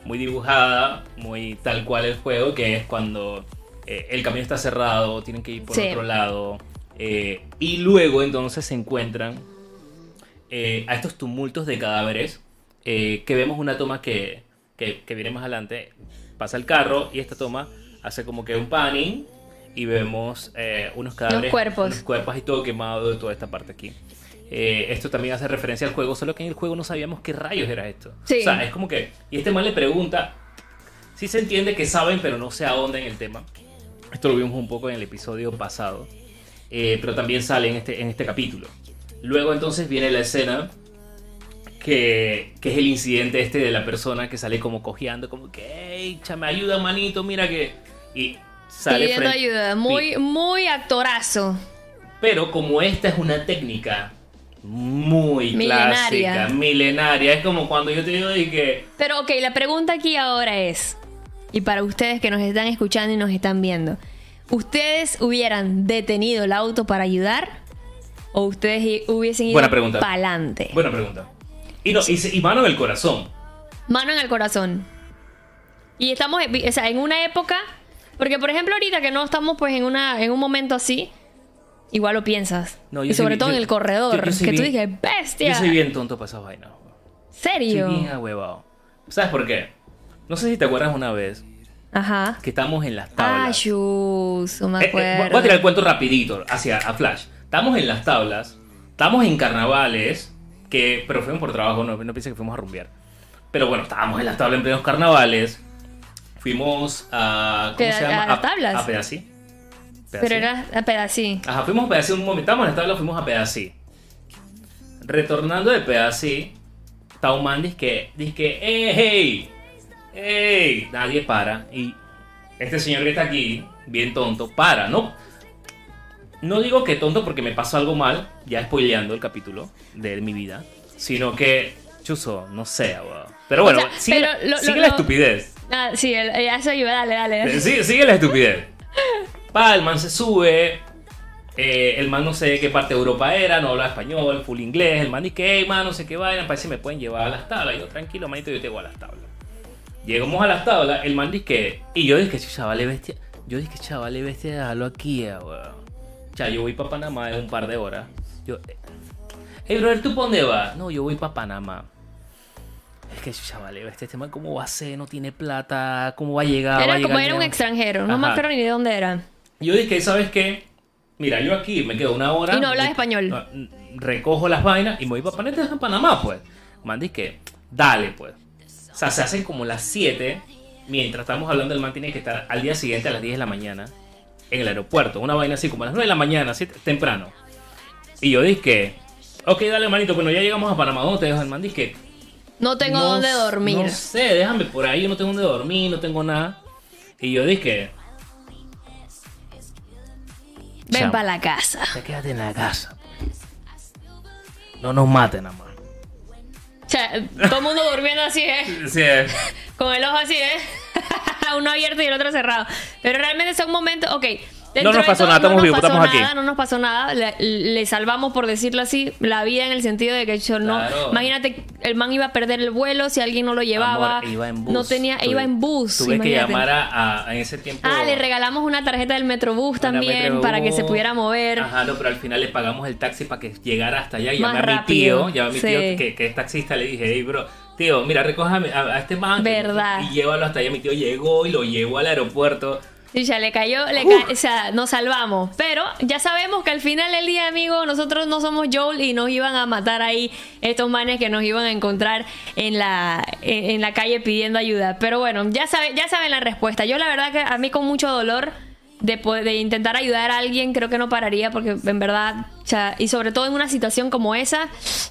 muy dibujada, muy tal cual el juego, que es cuando eh, el camino está cerrado, tienen que ir por Sí. otro lado. eh, y luego entonces se encuentran eh, a estos tumultos de cadáveres que vemos una toma que, que, que viene más adelante. Pasa el carro y esta toma hace como que un panning y vemos eh, unos cadáveres, cuerpos. unos cuerpos y todo quemado de toda esta parte aquí. Eh, esto también hace referencia al juego, solo que en el juego no sabíamos qué rayos era esto. Sí. O sea, es como que... Y este man le pregunta, sí se entiende que saben, pero no se ahonda en el tema. Esto lo vimos un poco en el episodio pasado, eh, pero también sale en este, en este capítulo. Luego entonces viene la escena que, que es el incidente este de la persona que sale como cojeando, como que, hey, chame, ayuda, manito, mira que... Y sale Pidiendo ayuda. Muy, muy actorazo. Pero como esta es una técnica muy Milenaria. clásica, milenaria, es como cuando yo te digo de que... Pero ok, la pregunta aquí ahora es, y para ustedes que nos están escuchando y nos están viendo, ¿ustedes hubieran detenido el auto para ayudar? ¿O ustedes hubiesen ido para adelante? Buena pregunta. Y, no, y, mano en el corazón. Mano en el corazón. Y estamos o sea, en una época, porque por ejemplo ahorita que no estamos pues en, una, en un momento así, igual lo piensas. No, y sobre todo yo- en el corredor, yo- yo soy que tú dices, bestia. Yo soy bien tonto para esas vainas. ¿Serio? Soy bien ahuevado. ¿Sabes por qué? No sé si te acuerdas una vez Ajá. que estamos en las Ah, tablas. shus, no me Eh, eh, voy a tirar el cuento rapidito hacia a Flash. Estamos en las tablas, estamos en carnavales, que, pero fuimos por trabajo, no, no pienses que fuimos a rumbear. Pero bueno, estábamos en las tablas en plenos carnavales. Fuimos a. ¿Cómo ¿Qué, se a- llama? a las tablas? A Pedací. Pero Pedací. era a pedacito. Ajá, fuimos a Pedací un momento. Estábamos en las tablas, fuimos a Pedací. Retornando de Pedací, está un man dice que, dice que, ¡eh, hey! ¡Ey! Nadie para. Y este señor que está aquí, bien tonto, para, ¿no? No digo que tonto porque me pasó algo mal, ya spoileando el capítulo de mi vida, sino que, chuzo, no sé, weón. Pero bueno, O sea, sigue, pero lo- lo- sigue la lo- estupidez. Ah, sí, eh, eso ayuda, dale, dale. Eh, Sigue, sigue la estupidez. Pa, el man se sube. eh, el man no sé de qué parte de Europa era, no habla español, full inglés. El man dice que, hey, man, no sé qué vaina, parece que me pueden llevar a las tablas. Y yo, tranquilo, manito, yo te voy a las tablas. Llegamos a las tablas, el man dice que. Y yo dije, chaval, bestia. Yo dije, chaval, bestia, déjalo aquí, eh, weón. O sea, yo voy para Panamá en un par de horas. Yo, eh, hey, brother, ¿tú pa' dónde vas? No, yo voy para Panamá. Es que, chaval, este man, ¿cómo va a ser? No tiene plata, ¿cómo va a llegar? Va a Era llegar como era un extranjero, no me Ajá. acuerdo ni de dónde era. Yo dije, ¿sabes qué? mira, yo aquí me quedo una hora. Y no hablas me- español. no, Recojo las vainas y me voy para Panamá, en Panamá, pues. Man, que dale, pues. O sea, se hacen como las 7, mientras estamos hablando, el man tiene que estar al día siguiente a las 10 de la mañana en el aeropuerto. Una vaina así como a las 9 de la mañana, así temprano. Y yo dije, ok, dale, manito, bueno, ya llegamos a Panamá, ¿dónde te dejo el man? Dije, No tengo no dónde dormir. No sé, déjame por ahí, yo no tengo dónde dormir, no tengo nada. Y yo dije, Ven para la casa. te quédate en la casa. No nos maten, nada más. O sea, todo el mundo durmiendo así, ¿eh? Sí, eh. Con el ojo así, ¿eh? Uno abierto y el otro cerrado. Pero realmente son momentos, ok. No dentro nos pasó todo, nada, estamos no vivos, estamos aquí. nada, No nos pasó nada, le, le salvamos, por decirlo así, la vida en el sentido de que yo no... Claro. Imagínate, el man iba a perder el vuelo si alguien no lo llevaba. Amor, iba en bus. No tenía, Tuve- iba en bus. Tuve que imagínate. llamar a, a- en ese tiempo. Ah, le regalamos una tarjeta del Metrobús también Metrobús. para que se pudiera mover. Ajá, no, pero al final le pagamos el taxi para que llegara hasta allá. Y llamé a mi tío, llamé a mi sí. tío que, que es taxista, le dije, hey, bro, tío, mira, recójame a, a este man. Verdad. Y llévalo hasta allá. Mi tío llegó y lo llevó al aeropuerto. Y ya le cayó, le ca- o sea, nos salvamos. Pero ya sabemos que al final del día, amigo, nosotros no somos Joel y nos iban a matar ahí estos manes que nos iban a encontrar en la, en, en la calle pidiendo ayuda. Pero bueno, ya, sabe, ya saben la respuesta. Yo la verdad que a mí con mucho dolor de, de intentar ayudar a alguien, creo que no pararía porque en verdad, o sea, y sobre todo en una situación como esa,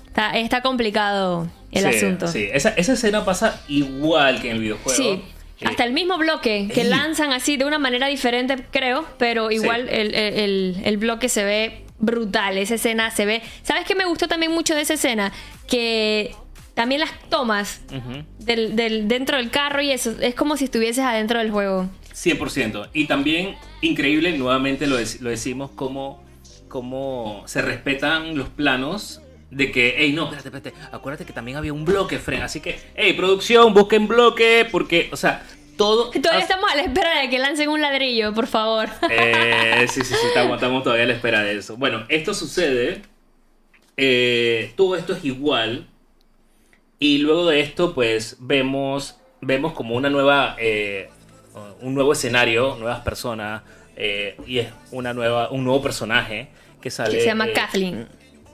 está, está complicado el Sí, asunto. Sí, esa, esa escena pasa igual que en el videojuego. Sí. Eh, Hasta el mismo bloque que lanzan así de una manera diferente, creo, pero igual Sí. el, el- el- el bloque se ve brutal. Esa escena se ve. ¿Sabes qué me gustó también mucho de esa escena? Que también las tomas del, del- dentro del carro y eso es como si estuvieses adentro del juego. 100%. Y también, increíble, nuevamente lo, dec- lo decimos, cómo, cómo se respetan los planos de que, hey, no, espérate, espérate, acuérdate que también había un bloque, Fren. Así que, hey, producción, busquen bloque, porque, o sea, todo... Todavía has- estamos a la espera de que lancen un ladrillo, por favor. Eh, sí, sí, sí, estamos, estamos todavía a la espera de eso. Bueno, esto sucede, eh, todo esto es igual, y luego de esto, pues, vemos, vemos como una nueva, eh, un nuevo escenario, nuevas personas, eh, y es una nueva, un nuevo personaje que sale... que se llama eh, Kathleen.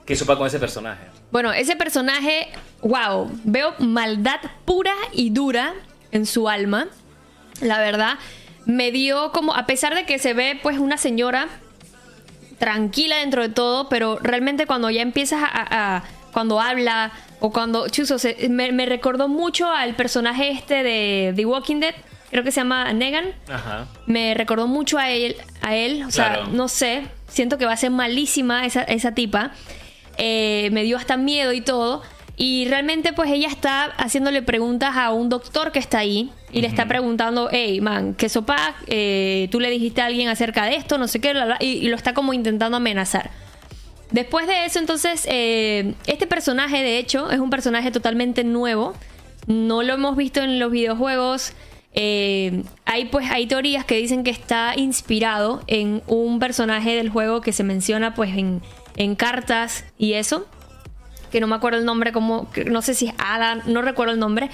¿Qué sopa con ese personaje? Bueno, ese personaje, wow, veo maldad pura y dura en su alma. La verdad, me dio como, a pesar de que se ve pues una señora tranquila dentro de todo, pero realmente cuando ya empiezas a, cuando habla o cuando, chuzo, se- me, me recordó mucho al personaje este de The Walking Dead, creo que se llama Negan Ajá. me recordó mucho a él, a él, o sea, no sé, siento que va a ser malísima esa, esa tipa. Eh, me dio hasta miedo y todo. Y realmente pues ella está haciéndole preguntas a un doctor que está ahí y le está preguntando, hey, man, ¿qué sopa? Eh, ¿Tú le dijiste a alguien acerca de esto? No sé qué, bla, bla", y, y lo está como intentando amenazar. Después de eso, entonces, eh, este personaje, de hecho, es un personaje totalmente nuevo. No lo hemos visto en los videojuegos. Eh, hay, pues, hay teorías que dicen que está inspirado en un personaje del juego que se menciona pues en, en cartas y eso. Que no me acuerdo el nombre, como, no sé si es Ada, no recuerdo el nombre.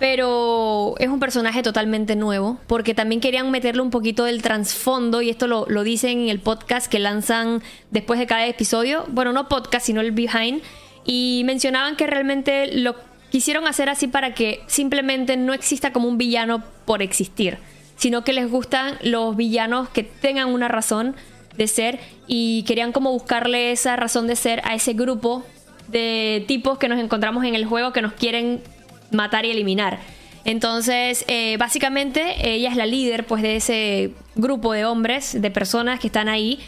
Pero es un personaje totalmente nuevo, porque también querían meterle un poquito del trasfondo, y esto lo, lo dicen en el podcast que lanzan después de cada episodio. Bueno, no podcast, sino el behind. Y mencionaban que realmente lo quisieron hacer así para que simplemente no exista como un villano por existir, sino que les gustan los villanos que tengan una razón de ser y querían como buscarle esa razón de ser a ese grupo de tipos que nos encontramos en el juego que nos quieren matar y eliminar. Entonces, eh, básicamente, ella es la líder pues de ese grupo de hombres, de personas que están ahí.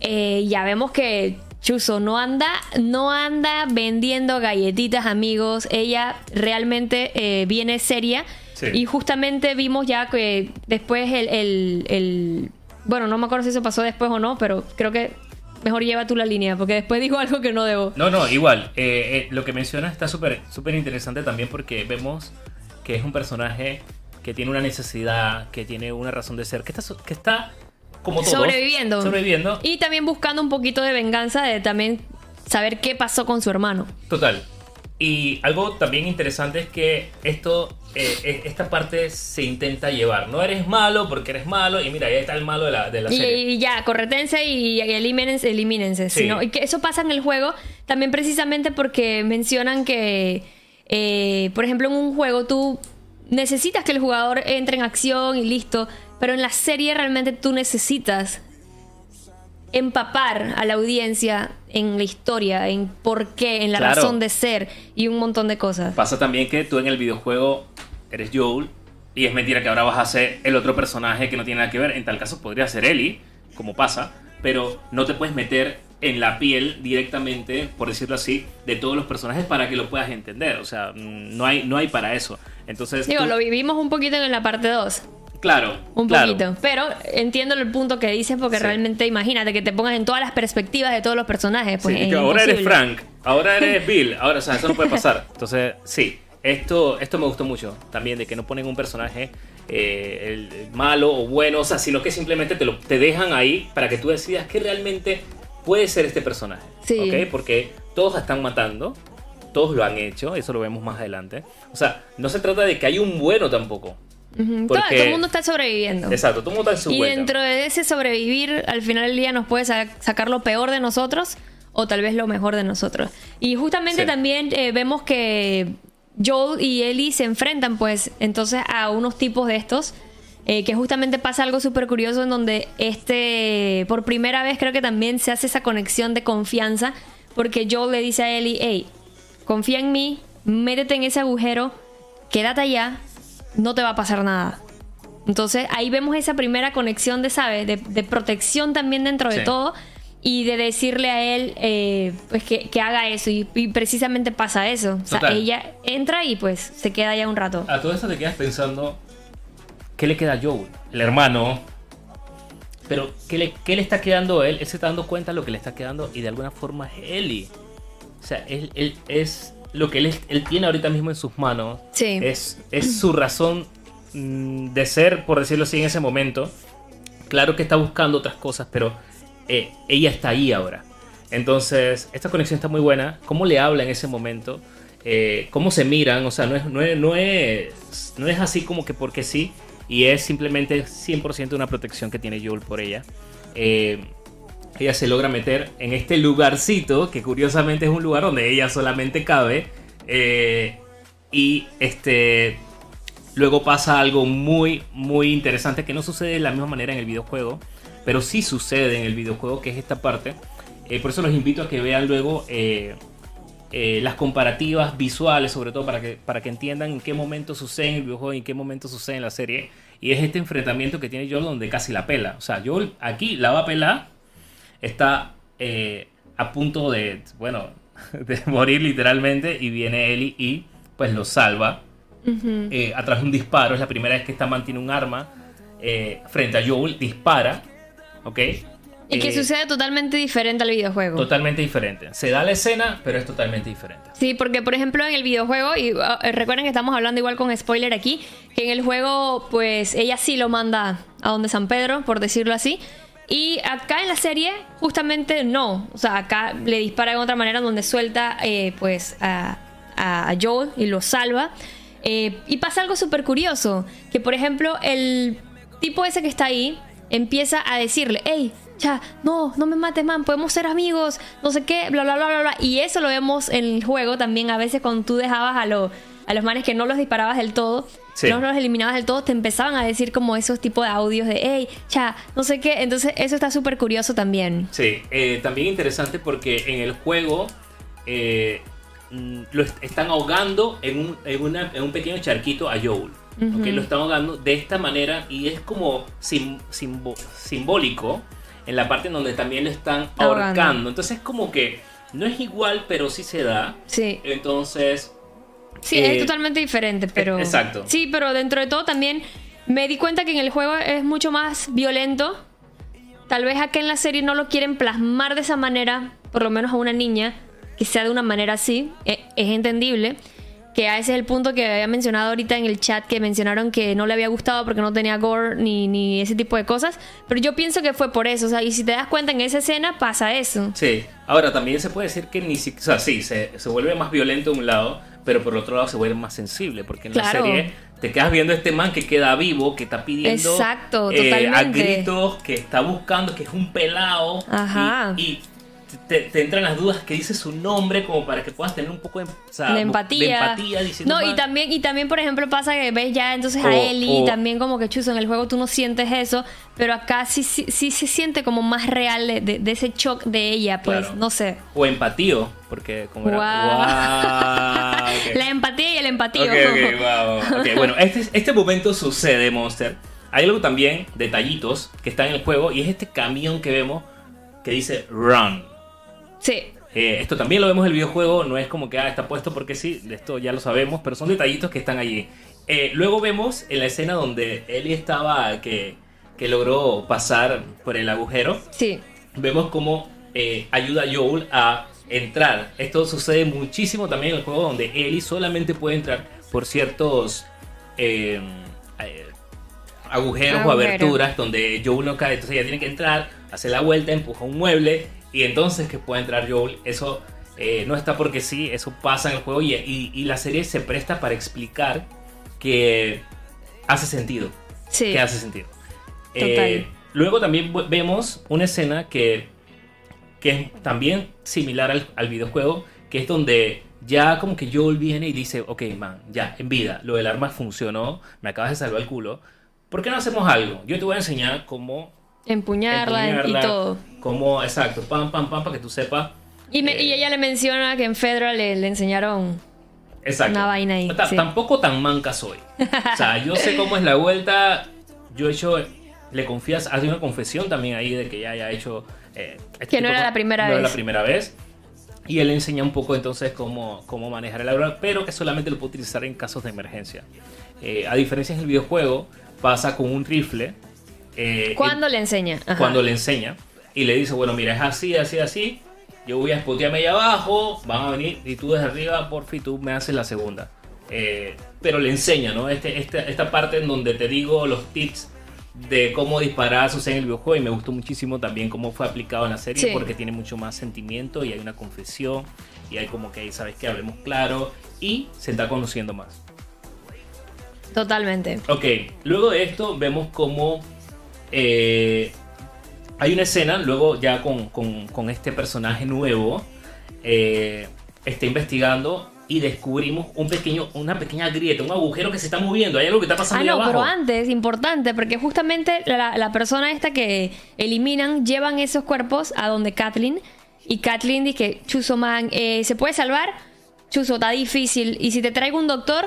Eh, ya vemos que Chuso no anda, no anda vendiendo galletitas, amigos. Ella realmente eh, viene seria. Sí. Y justamente vimos ya que después el, el- el- Bueno, no me acuerdo si eso pasó después o no, pero creo que mejor lleva tú la línea, porque después digo algo que no debo. No, no, igual. eh, eh, lo que mencionas está súper súper interesante también porque vemos que es un personaje que tiene una necesidad, que tiene una razón de ser, que está, que está como todos, sobreviviendo. Sobreviviendo. Y también buscando un poquito de venganza de también saber qué pasó con su hermano. Total. Y algo también interesante es que esto, eh, esta parte se intenta llevar. No eres malo porque eres malo y mira, ahí está el malo de la, de la y, serie. y ya, corretense y, elimínense, elimínense. Sí. sino- y que eso pasa en el juego también precisamente porque mencionan que, eh, por ejemplo, en un juego tú necesitas que el jugador entre en acción y listo, pero en la serie realmente tú necesitas empapar a la audiencia en la historia, en por qué, en la Claro. razón de ser y un montón de cosas. Pasa también que tú en el videojuego eres Joel y es mentira que ahora vas a ser el otro personaje que no tiene nada que ver. En tal caso podría ser Ellie, como pasa, pero no te puedes meter en la piel directamente, por decirlo así, de todos los personajes para que lo puedas entender. O sea, no hay, no hay para eso. Entonces, Digo, tú- lo vivimos un poquito en la parte 2. Claro, Un claro. poquito. Pero entiendo el punto que dices porque Sí. realmente imagínate que te pongas en todas las perspectivas de todos los personajes. Pues Sí, es que ahora eres. Frank, ahora eres Bill, ahora, o sea, eso no puede pasar. Entonces, sí, esto, esto me gustó mucho también, de que no ponen un personaje eh, el- el malo o bueno, o sea, sino que simplemente te, lo, te dejan ahí para que tú decidas que realmente puede ser este personaje. Sí. Porque todos están matando, todos lo han hecho, eso lo vemos más adelante. O sea, no se trata de que hay un bueno tampoco. Todo, Porque- todo el mundo está sobreviviendo. Exacto, todo el mundo está en su Y dentro de ese sobrevivir, al final del día nos puede sa- sacar lo peor de nosotros o tal vez lo mejor de nosotros. Y justamente Sí. también eh, vemos que Joel y Ellie se enfrentan pues entonces a unos tipos de estos. eh, que justamente pasa algo súper curioso en donde este, por primera vez creo que también se hace esa conexión de confianza, porque Joel le dice a Ellie, hey, confía en mí, métete en ese agujero, quédate allá, no te va a pasar nada. Entonces ahí vemos esa primera conexión de, ¿sabes? De, de protección también dentro de todo y de decirle a él eh, pues que, que haga eso y, y precisamente pasa eso. O sea, Total. ella entra y pues se queda allá un rato. A todo esto te quedas pensando, ¿qué le queda a Joel? El hermano. Pero, ¿qué le, qué le está quedando a él? Él se está dando cuenta de lo que le está quedando y de alguna forma es Ellie. O sea, él, él es lo que él, él tiene ahorita mismo en sus manos. Sí. Es, es su razón mm, de ser, por decirlo así, en ese momento. Claro que está buscando otras cosas, pero eh, ella está ahí ahora. Entonces, esta conexión está muy buena. ¿Cómo le habla en ese momento? Eh, ¿Cómo se miran? O sea, no es, no, es, no, es, no es así como que porque sí. Y es simplemente 100% una protección que tiene Joel por ella. Eh, ella se logra meter en este lugarcito, que curiosamente es un lugar donde ella solamente cabe. eh, y este. Luego pasa algo muy, muy interesante que no sucede de la misma manera en el videojuego, pero sí sucede en el videojuego, que es esta parte. Eh, por eso los invito a que vean luego eh, las comparativas visuales, sobre todo para que, para que entiendan en qué momento sucede en el videojuego y en qué momento sucede en la serie. Y es este enfrentamiento que tiene Joel donde casi la pela. O sea, Joel aquí la va a pelar, está eh, a punto de, bueno, de morir literalmente y viene Ellie y pues lo salva eh, a través de un disparo. Es la primera vez que esta man tiene un arma eh, frente a Joel, dispara, ¿ok? Y que Eh, sucede totalmente diferente al videojuego. Totalmente diferente. Se da la escena, pero es totalmente diferente. Sí, porque por ejemplo en el videojuego, y ah, recuerden que estamos hablando igual con spoiler aquí, que en el juego pues ella sí lo manda a donde San Pedro, por decirlo así. Y acá en la serie justamente no, o sea, acá le dispara de otra manera donde suelta eh, pues a, a Joel y lo salva. Eh, y pasa algo súper curioso, que por ejemplo el tipo ese que está ahí empieza a decirle, hey, ya, no, no me mates, man, podemos ser amigos, no sé qué, bla, bla, bla, bla, bla. Y eso lo vemos en el juego también, a veces cuando tú dejabas a, lo- a los manes que no los disparabas del todo, Sí. no los eliminabas del todo, te empezaban a decir como esos tipos de audios de, hey, ya, no sé qué. Entonces eso está súper curioso también. Sí, eh, también interesante porque en el juego eh, mm, lo est- están ahogando en un, en una- en un pequeño charquito a Joel. ¿ok? Lo están ahogando de esta manera y es como sim- simbo- simbólico en la parte en donde también lo están Ahogando. ahorcando. Entonces es como que no es igual, pero sí se da. Sí. Entonces, Sí, Eh, es totalmente diferente, pero... exacto. Sí, pero dentro de todo también me di cuenta que en el juego es mucho más violento. Tal vez acá en la serie no lo quieren plasmar de esa manera, por lo menos a una niña, que sea de una manera así, e- es, entendible. que a ese es el punto que había mencionado ahorita en el chat, que mencionaron que no le había gustado porque no tenía gore ni, ni ese tipo de cosas. Pero yo pienso que fue por eso. O sea, y si te das cuenta en esa escena pasa eso. Sí, ahora también se puede decir que ni siquiera, o sea, sí, se, se vuelve más violento de un lado, pero por otro lado se vuelve más sensible, porque en Claro. la serie te quedas viendo a este man que queda vivo, que está pidiendo Exacto, eh, a gritos, que está buscando, que es un pelado, Ajá. y, y te, te entran las dudas que dice su nombre como para que puedas tener un poco de, o sea, de empatía. de empatía diciendo, no, y "Man, también, y también, por ejemplo, pasa que ves ya entonces O- a Ellie, o- también como que chuzo, en el juego tú no sientes eso, pero acá sí, sí, sí se siente como más real de, de- de ese shock de ella, pues, Claro. no sé. O empatío, porque como era... Guau. Guau, ok. La empatía y el empatío. Ok, ok, wow. Bueno, este, este momento sucede, Monster. Hay algo también, detallitos, que está en el juego, y es este camión que vemos que dice Run. Sí. Eh, esto también lo vemos en el videojuego, no es como que ah, está puesto porque sí, esto ya lo sabemos, pero son detallitos que están allí. Eh, luego vemos en la escena donde Ellie estaba, que, que logró pasar por el agujero, Sí. vemos cómo eh, ayuda a Joel a entrar. Esto sucede muchísimo también en el juego donde Ellie solamente puede entrar por ciertos agujeros o aberturas donde Joel no cae. Entonces ella tiene que entrar, hacer la vuelta, empuja un mueble y entonces que puede entrar Joel. Eso eh, no está porque sí, eso pasa en el juego y, y- y la serie se presta para explicar que hace sentido Sí. que hace sentido. Total. Eh, luego también vemos una escena que, que es también similar al, al videojuego, que es donde ya como que Joel viene y dice, ok, man, ya, en vida, lo del arma funcionó, me acabas de salvar el culo. ¿Por qué no hacemos algo? Yo te voy a enseñar cómo... Empuñarla, empuñarla, y todo. Cómo, exacto, pam, pam, pam, para que tú sepas. Y, me- eh, y ella le menciona que en Fedra le, le enseñaron. Exacto. Una vaina ahí, Ta- sí. Tampoco tan manca soy. O sea, yo sé cómo es la vuelta. Yo he hecho. Le confías, hace una confesión también ahí de que ya haya hecho. eh, este Que no era la primera no era vez. la primera vez. Y él le enseña un poco entonces cómo, cómo manejar el arma, pero que solamente lo puede utilizar en casos de emergencia. Eh, a diferencia en el videojuego, pasa con un rifle. Eh, ¿Cuándo le enseña? Ajá. cuando le enseña y le dice, bueno, mira, es así, así, así, yo voy a spotearme ahí abajo, van a venir y tú desde arriba, por fin, tú me haces la segunda. Eh, pero le enseña, ¿no? Este, este- esta parte en donde te digo los tips de cómo disparar sucede en el videojuego y me gustó muchísimo también cómo fue aplicado en la serie Sí. porque tiene mucho más sentimiento y hay una confesión y hay como que, ¿sabes que Hablemos claro y se está conociendo más. Totalmente. Ok, luego de esto vemos como eh, hay una escena, luego ya con, con- con este personaje nuevo, eh, está investigando y descubrimos un pequeño, una pequeña grieta, un agujero que se está moviendo, hay algo que está pasando Ah, no, abajo. pero antes, importante, porque justamente la, la persona esta que eliminan llevan esos cuerpos a donde Kathleen. Y Kathleen dice, Chuzo man, eh, ¿se puede salvar? Chuzo, está difícil. Y si te traigo un doctor,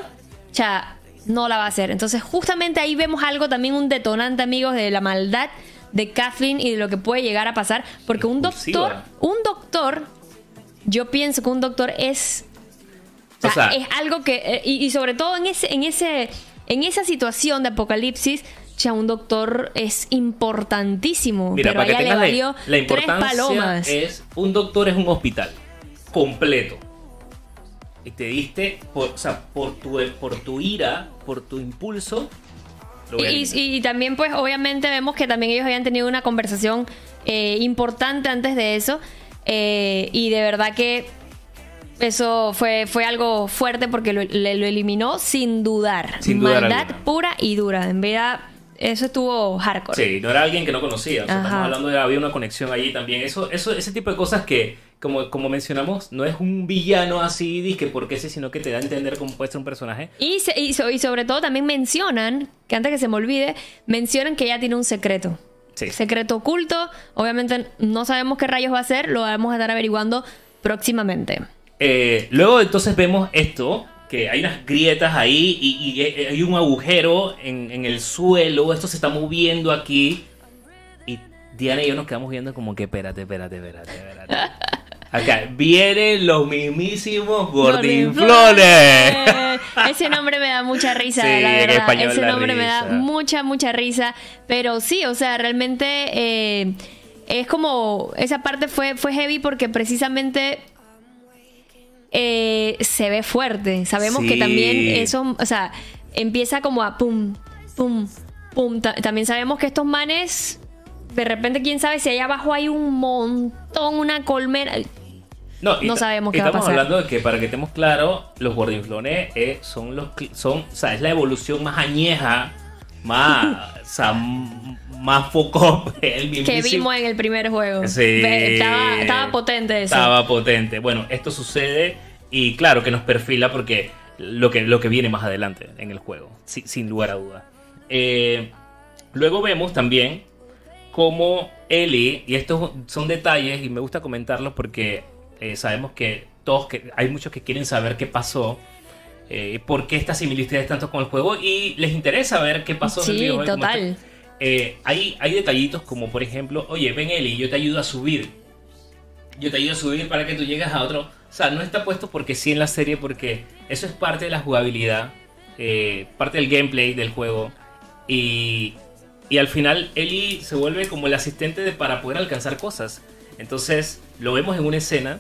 ya no la va a hacer. Entonces, justamente ahí vemos algo también, un detonante, amigos, de la maldad de Kathleen y de lo que puede llegar a pasar. Porque un doctor, un doctor, yo pienso que un doctor es o O sea, sea- es algo que eh, y, y sobre todo en ese en ese en esa situación de apocalipsis, ya un doctor es importantísimo, Mira, pero para que le la- valió la, tres importancia palomas. es, un doctor es un hospital completo. Y te diste, por, o sea, por tu, por tu ira, por tu impulso, lo Y, también, pues, obviamente vemos que también ellos habían tenido una conversación eh, importante antes de eso. eh, y de verdad que eso fue, fue algo fuerte porque lo, le- lo eliminó sin dudar. Sin dudar Maldad alguna. pura y dura. En verdad, eso estuvo hardcore. Sí, no era alguien que no conocía. O sea, Ajá. estamos hablando de había una conexión allí también. Eso, eso, ese tipo de cosas que, como, como mencionamos, no es un villano así, disque porque ese, sino que te da a entender cómo puede ser un personaje. Y, se- y so- y sobre todo también mencionan, que antes que se me olvide, mencionan que ella tiene un secreto. Sí. Secreto oculto. Obviamente no sabemos qué rayos va a ser, lo vamos a estar averiguando próximamente. Eh, luego entonces vemos esto, que hay unas grietas ahí y, y hay- hay un agujero en, en el suelo, esto se está moviendo aquí. Y Diana y yo nos quedamos viendo como que espérate, espérate, espérate, espérate. Acá vienen los mismísimos gordinflones. Ese nombre me da mucha risa, Sí, la en verdad. español Ese nombre me da mucha, mucha risa. Pero sí, o sea, realmente eh, es como. Esa parte fue, fue heavy porque precisamente eh, se ve fuerte. Sabemos que también eso, o sea, empieza como a pum, pum, pum. también sabemos que estos manes, de repente, quién sabe si allá abajo hay un montón, una colmena. No, no sabemos qué va a pasar. Estamos hablando de que, para que estemos claros, los guardianflones eh, son los son, o sea, es la evolución más añeja, más, o sea, más foco que vimos en el primer juego. Sí, estaba, estaba potente eso. Estaba potente. Bueno, esto sucede y claro que nos perfila porque lo que, lo que viene más adelante en el juego, sin lugar a duda. Eh, luego vemos también cómo Ellie, y estos son detalles y me gusta comentarlos porque eh, sabemos que todos, que hay muchos que quieren saber qué pasó. Eh, por qué estas similitudes tanto con el juego y les interesa ver qué pasó sí, en el total. hay, hay detallitos como por ejemplo, oye, ven Eli, yo te ayudo a subir. Yo te ayudo a subir para que tú llegues a otro. O sea, no está puesto porque sí en la serie, porque eso es parte de la jugabilidad, eh, parte del gameplay del juego. Y, y al final Eli se vuelve como el asistente de, para poder alcanzar cosas. Entonces lo vemos en una escena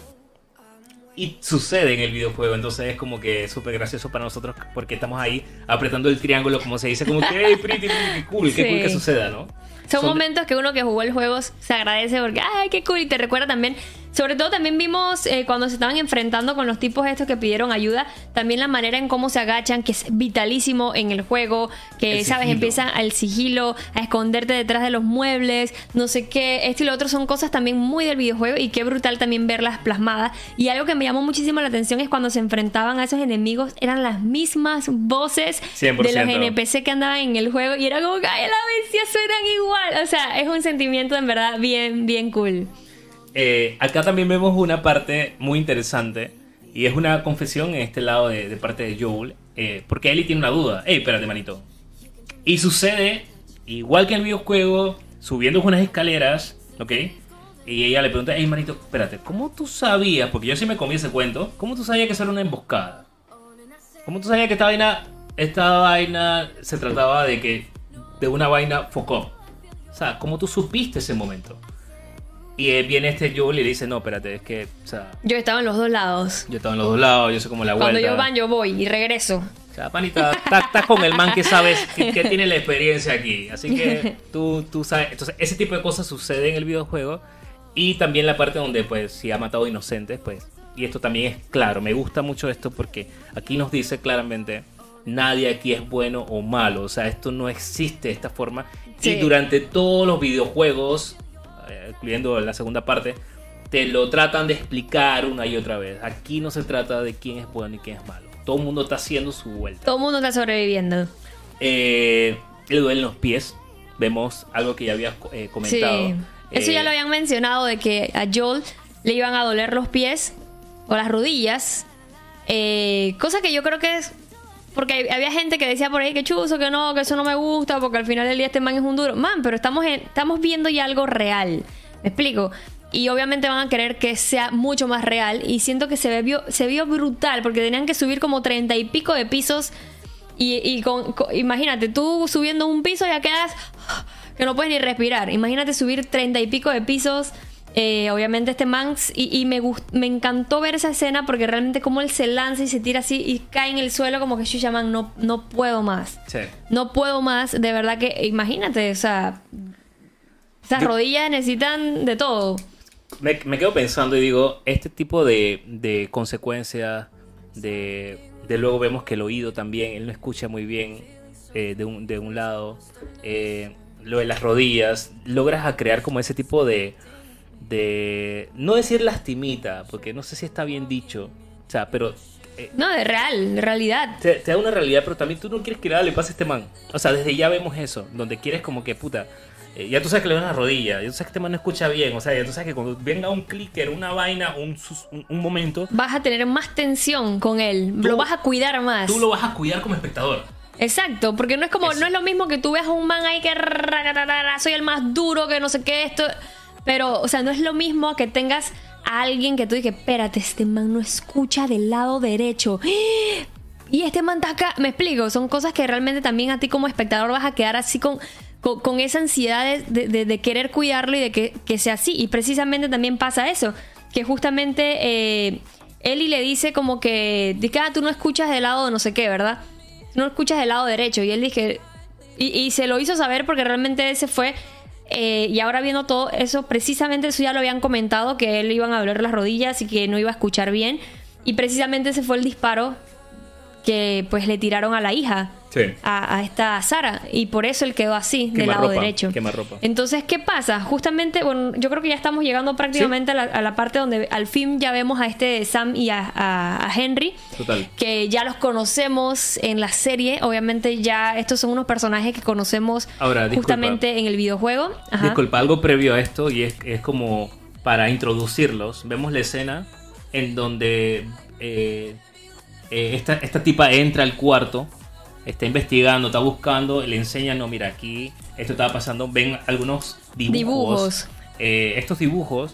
y sucede en el videojuego. Entonces es como que súper gracioso para nosotros porque estamos ahí apretando el triángulo, como se dice, como que, hey, pretty, pretty, cool, qué cool que suceda, ¿no? Son, momentos que uno que jugó el juego se agradece porque, ay, qué cool, y te recuerda también sobre todo también vimos eh, cuando se estaban enfrentando con los tipos estos que pidieron ayuda, también la manera en cómo se agachan, que es vitalísimo en el juego, que, ¿sabes? Empieza al sigilo, a esconderte detrás de los muebles, no sé qué, esto y lo otro son cosas también muy del videojuego y qué brutal también verlas plasmadas. Y algo que me llamó muchísimo la atención es cuando se enfrentaban a esos enemigos, eran las mismas voces de los NPC que andaban en el juego y era como ay, la bestia suenan igual. O sea, es un sentimiento en verdad bien, bien cool. Eh, acá también vemos una parte muy interesante y es una confesión en este lado de, parte de Joel, eh, porque Ellie tiene una duda. Ey, espérate, manito. Y sucede, igual que en el videojuego, subiendo unas escaleras, ¿ok? Y ella le pregunta, hey, manito, espérate, ¿cómo tú sabías? Porque yo sí me comí ese cuento. ¿Cómo tú sabías que eso era una emboscada? ¿Cómo tú sabías que esta vaina, esta vaina se trataba de que de una vaina focó? O sea, ¿cómo tú supiste ese momento? Y viene este Joel y le dice, no, espérate, es que, o sea... Yo estaba en los dos lados. Yo estaba en los dos lados, yo sé cómo la vuelta. Cuando yo van, yo voy y regreso. O sea, panita, estás con el man que sabes, que, tiene la experiencia aquí. Así que tú, tú sabes... Entonces, ese tipo de cosas sucede en el videojuego. Y también la parte donde, pues, si ha matado inocentes, pues... Y esto también es claro, me gusta mucho esto porque aquí nos dice claramente nadie aquí es bueno o malo. O sea, esto no existe de esta forma. Y durante todos los videojuegos incluyendo la segunda parte, te lo tratan de explicar una y otra vez. Aquí no se trata de quién es bueno y quién es malo. Todo el mundo está haciendo su vuelta. Todo el mundo está sobreviviendo. Eh, le duelen los pies. Vemos algo que ya habías eh, comentado. Sí. Eso ya eh, lo habían mencionado de que a Joel le iban a doler los pies o las rodillas. Eh, cosa que yo creo que es porque había gente que decía por ahí que chuzo, que no, que eso no me gusta, porque al final del día este man es un duro. Man, pero estamos, estamos viendo ya algo real. ¿Me explico? Y obviamente van a querer que sea mucho más real. Y siento que se vio, se vio brutal, porque tenían que subir como treinta y pico de pisos. Y, imagínate, tú subiendo un piso ya quedas que no puedes ni respirar. Imagínate subir treinta y pico de pisos eh, obviamente este man, y, me, me encantó ver esa escena porque realmente como él se lanza y se tira así y cae en el suelo como que yo llaman no, no puedo más. No puedo más, de verdad que imagínate, o sea, esas rodillas necesitan de todo. Me, quedo pensando y digo, este tipo de, de consecuencias, de, de, luego vemos que el oído también, él no escucha muy bien eh, de, un, de un lado, eh, lo de las rodillas, logras a crear como ese tipo de de no decir lastimita, porque no sé si está bien dicho, o sea, pero... Eh, no, de real, de realidad. Te, da una realidad, pero también tú no quieres que nada le pase a este man. O sea, desde ya vemos eso, donde quieres como que, puta, eh, ya tú sabes que le dan la rodilla, ya tú sabes que este man no escucha bien, o sea, ya tú sabes que cuando venga un clicker, una vaina, un, un, momento... Vas a tener más tensión con él, lo vas a cuidar más. Tú lo vas a cuidar como espectador. Exacto, porque no es como, no es lo mismo que tú veas a un man ahí que soy el más duro, que no sé qué, esto... Pero, o sea, no es lo mismo que tengas a alguien que tú dices, espérate, este man no escucha del lado derecho. Y este man está acá. Me explico, son cosas que realmente también a ti como espectador vas a quedar así con, con, esa ansiedad de, querer cuidarlo y de que, sea así. Y precisamente también pasa eso, que justamente... Eh, Eli le dice como que, dice, ah, tú no escuchas del lado no sé qué, ¿verdad? No escuchas del lado derecho. Y él dije, y, y se lo hizo saber porque realmente ese fue eh, y ahora viendo todo eso, precisamente eso ya lo habían comentado, que él iban a doler las rodillas y que no iba a escuchar bien. Y precisamente ese fue el disparo que pues le tiraron a la hija. Sí. A, a esta Sara. Y por eso él quedó así, del lado ropa, derecho. quema ropa. Entonces, ¿qué pasa? Justamente, bueno, yo creo que ya estamos llegando prácticamente a, la, a la parte donde al fin ya vemos a este Sam y a, a- a Henry. Total. Que ya los conocemos en la serie. Obviamente, ya estos son unos personajes que conocemos Ahora, disculpa. justamente en el videojuego. Ajá. Disculpa, algo previo a esto y es, es como para introducirlos. Vemos la escena en donde eh, eh, esta, esta tipa entra al cuarto, está investigando, está buscando, le enseñan, no, mira, aquí esto estaba pasando, ven algunos dibujos. Dibujos. Eh, estos dibujos,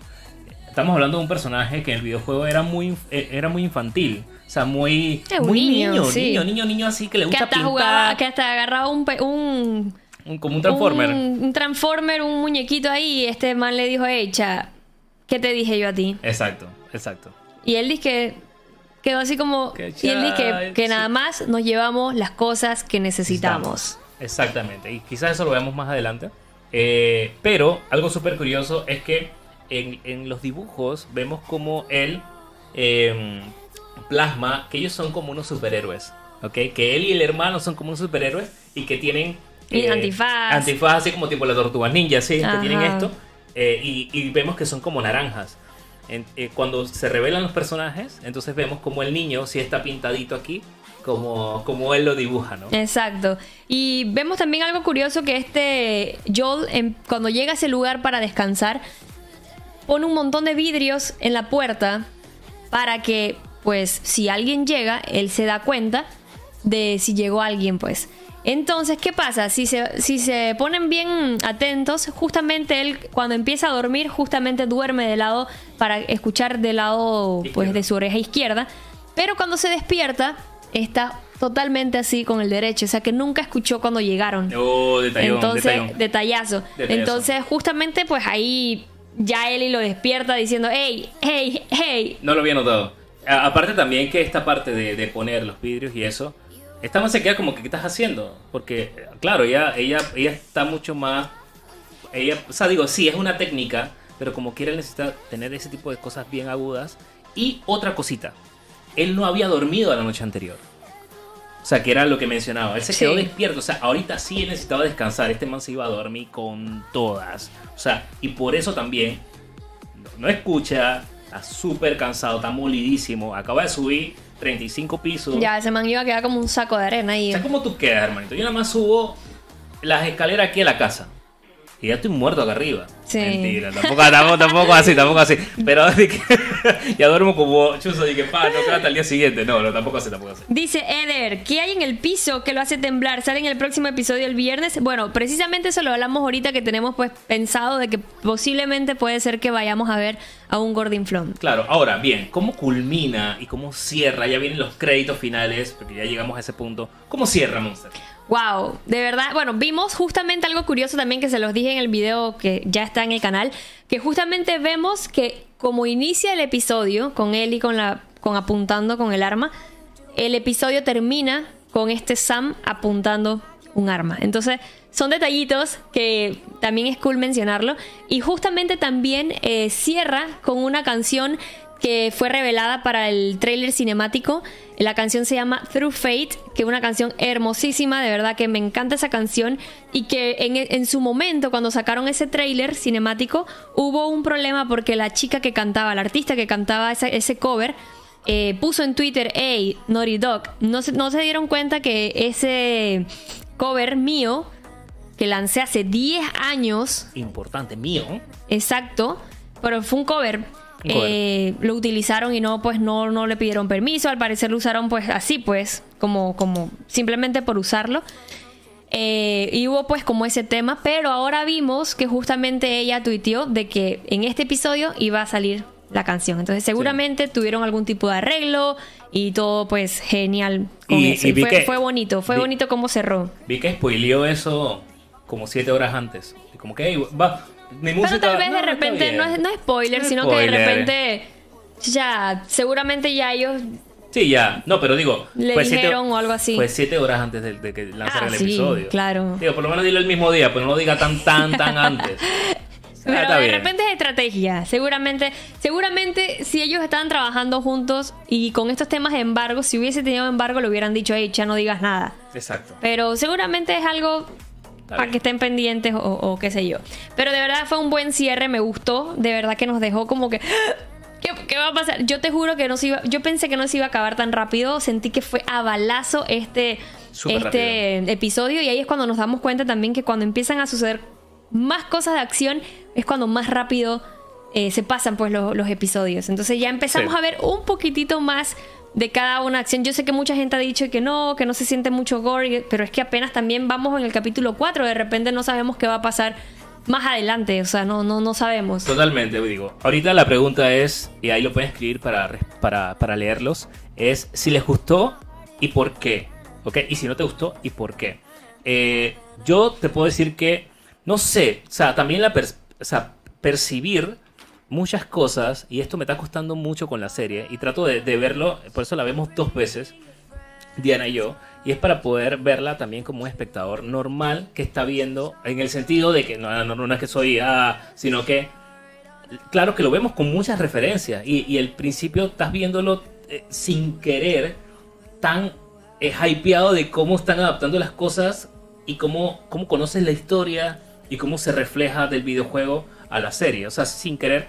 estamos hablando de un personaje que en el videojuego era muy, eh, era muy infantil. O sea, muy, niño, niño, sí. niño, niño, niño, así que le que gusta hasta pintar. jugaba, que hasta agarraba un, un, un- como un transformer. un, un transformer, un muñequito ahí, y este man le dijo, hey, cha, ¿qué te dije yo a ti? Exacto, exacto. Y él dice que quedó así como, y él dice que, nada más nos llevamos las cosas que necesitamos. Exactamente, y quizás eso lo veamos más adelante. Eh, pero algo súper curioso es que en, en los dibujos vemos como él eh, plasma que ellos son como unos superhéroes. ¿ok? Que él y el hermano son como unos superhéroes y que tienen... Y antifaz. Antifaz, así como tipo las tortugas ninja, sí, que tienen esto. eh, y, y vemos que son como naranjas. En- eh, cuando se revelan los personajes, entonces vemos como el niño sí está pintadito aquí, como, como él lo dibuja, ¿no? Exacto. Y vemos también algo curioso que este Joel, en- cuando llega a ese lugar para descansar, pone un montón de vidrios en la puerta para que, pues, si alguien llega, él se da cuenta de si llegó alguien, pues. Entonces, ¿qué pasa? Si se, si se ponen bien atentos, justamente él cuando empieza a dormir, justamente duerme de lado para escuchar del lado pues, de su oreja izquierda. Pero cuando se despierta, está totalmente así con el derecho. O sea que nunca escuchó cuando llegaron. Oh, detallón, Entonces, detallón. detallazo. Detallazo. Entonces, justamente, pues ahí ya Eli lo despierta diciendo, hey, hey, hey. No lo había notado. A- aparte también que esta parte de, de poner los vidrios y eso, esta más se queda como que ¿qué estás haciendo? Porque, claro, ella, ella, ella está mucho más... Ella, o sea, digo, sí, es una técnica, pero como quiera él necesita tener ese tipo de cosas bien agudas. Y otra cosita, él no había dormido la noche anterior. O sea, que era lo que mencionaba. Él se quedó Sí. despierto. O sea, ahorita sí necesitaba descansar. Este man se iba a dormir con todas. O sea, y por eso también no, no escucha. Está súper cansado, está molidísimo. Acaba de subir 35 pisos. Ya, ese man iba a quedar como un saco de arena ahí. O sea, ¿cómo tú quedas, hermanito? Yo nada más subo las escaleras aquí a la casa. Y ya estoy muerto acá arriba. Sí. Mentira, tampoco, tampoco, tampoco así, tampoco así. Pero que ya duermo como chuzo y que pa, no hasta el día siguiente. No, no, tampoco así, tampoco así. Dice Eder, ¿qué hay en el piso que lo hace temblar? ¿Sale en el próximo episodio el viernes? Bueno, precisamente eso lo hablamos ahorita que tenemos pues pensado de que posiblemente puede ser que vayamos a ver a un Gordon Flom. Claro, ahora bien, ¿cómo culmina y cómo cierra? Ya vienen los créditos finales, porque ya llegamos a ese punto. ¿Cómo cierra Monster? Wow, de verdad, bueno, vimos justamente algo curioso también que se los dije en el video que ya está en el canal, que justamente vemos que como inicia el episodio con él y con la con apuntando con el arma, el episodio termina con este Sam apuntando un arma. Entonces, son detallitos que también es cool mencionarlo y justamente también eh, cierra con una canción que fue revelada para el tráiler cinemático. La canción se llama Through Fate, que es una canción hermosísima, de verdad que me encanta esa canción y que en, su momento cuando sacaron ese tráiler cinemático hubo un problema porque la chica que cantaba, la artista que cantaba ese cover, eh, puso en Twitter, hey, Naughty Dog, no se dieron cuenta que ese cover mío, que lancé hace 10 años, Importante, mío. Exacto, pero fue un cover. Un cover. Eh, lo utilizaron y no, pues no, no le pidieron permiso. Al parecer lo usaron pues así, pues, como, como simplemente por usarlo. Eh, y hubo pues como ese tema, pero ahora vimos que justamente ella tuiteó de que en este episodio iba a salir la canción. Entonces seguramente tuvieron algún tipo de arreglo y todo pues genial con Y- eso. y Y vi fue, que- fue bonito, fue vi- bonito cómo cerró. Vi que spoileó eso como siete horas antes. Como que, "Ey, va, mi música... Pero tal vez de repente, bien". no es, no es spoiler, No sino que de repente Ya, seguramente ya ellos Sí, ya. No, pero digo. le siete- dijeron o algo así. Fue siete horas antes de, de que lanzara Ah, el sí, episodio. claro. Digo, por lo menos dilo el mismo día, pero no lo diga tan, tan, tan antes. Ah, Pero de repente es estrategia. Seguramente, seguramente si ellos estaban trabajando juntos y con estos temas de embargo, si hubiese tenido embargo, le hubieran dicho, hey, ya no digas nada. Exacto. Pero seguramente es algo para que estén pendientes o, o qué sé yo. Pero de verdad fue un buen cierre, me gustó. De verdad que nos dejó como que. ¿Qué, qué va a pasar? Yo te juro que no se iba. Yo pensé que no se iba a acabar tan rápido. Sentí que fue a balazo este, este episodio. Y ahí es cuando nos damos cuenta también que cuando empiezan a suceder más cosas de acción, es cuando más rápido eh, se pasan pues lo- los episodios. Entonces ya empezamos Sí. a ver un poquitito más de cada una acción. Yo sé que mucha gente ha dicho que no, que no se siente mucho gore, pero es que apenas también vamos en el capítulo 4, de repente no sabemos qué va a pasar más adelante, o sea, no, no, no sabemos. Totalmente, digo. Ahorita la pregunta es, y ahí lo pueden escribir para, para, para leerlos, es si les gustó y por qué. ¿Ok? Y si no te gustó y por qué. Eh, yo te puedo decir que, no sé, o sea, también la o sea, percibir muchas cosas, y esto me está costando mucho con la serie, y trato de, de verlo, por eso la vemos dos veces, Diana y yo, y es para poder verla también como un espectador normal que está viendo, en el sentido de que no, no, no es que soy, ah, sino que, claro que lo vemos con muchas referencias, y, y el principio estás viéndolo eh, sin querer, tan eh, hypeado de cómo están adaptando las cosas y cómo, cómo conoces la historia y cómo se refleja del videojuego a la serie. O sea, sin querer,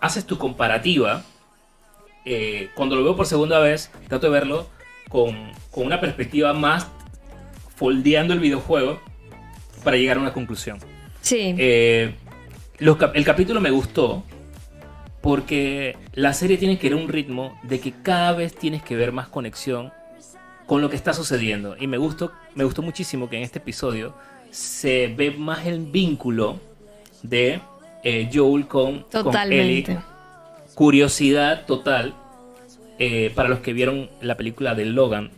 haces tu comparativa. Eh, cuando lo veo por segunda vez, trato de verlo con, con una perspectiva más foldeando el videojuego para llegar a una conclusión. Sí, Eh, los el capítulo me gustó porque la serie tiene que ir a un ritmo de que cada vez tienes que ver más conexión con lo que está sucediendo. Y me gustó, me gustó muchísimo que en este episodio se ve más el vínculo de eh, Joel con, con Ellie. Curiosidad total eh, para los que vieron la película de Logan.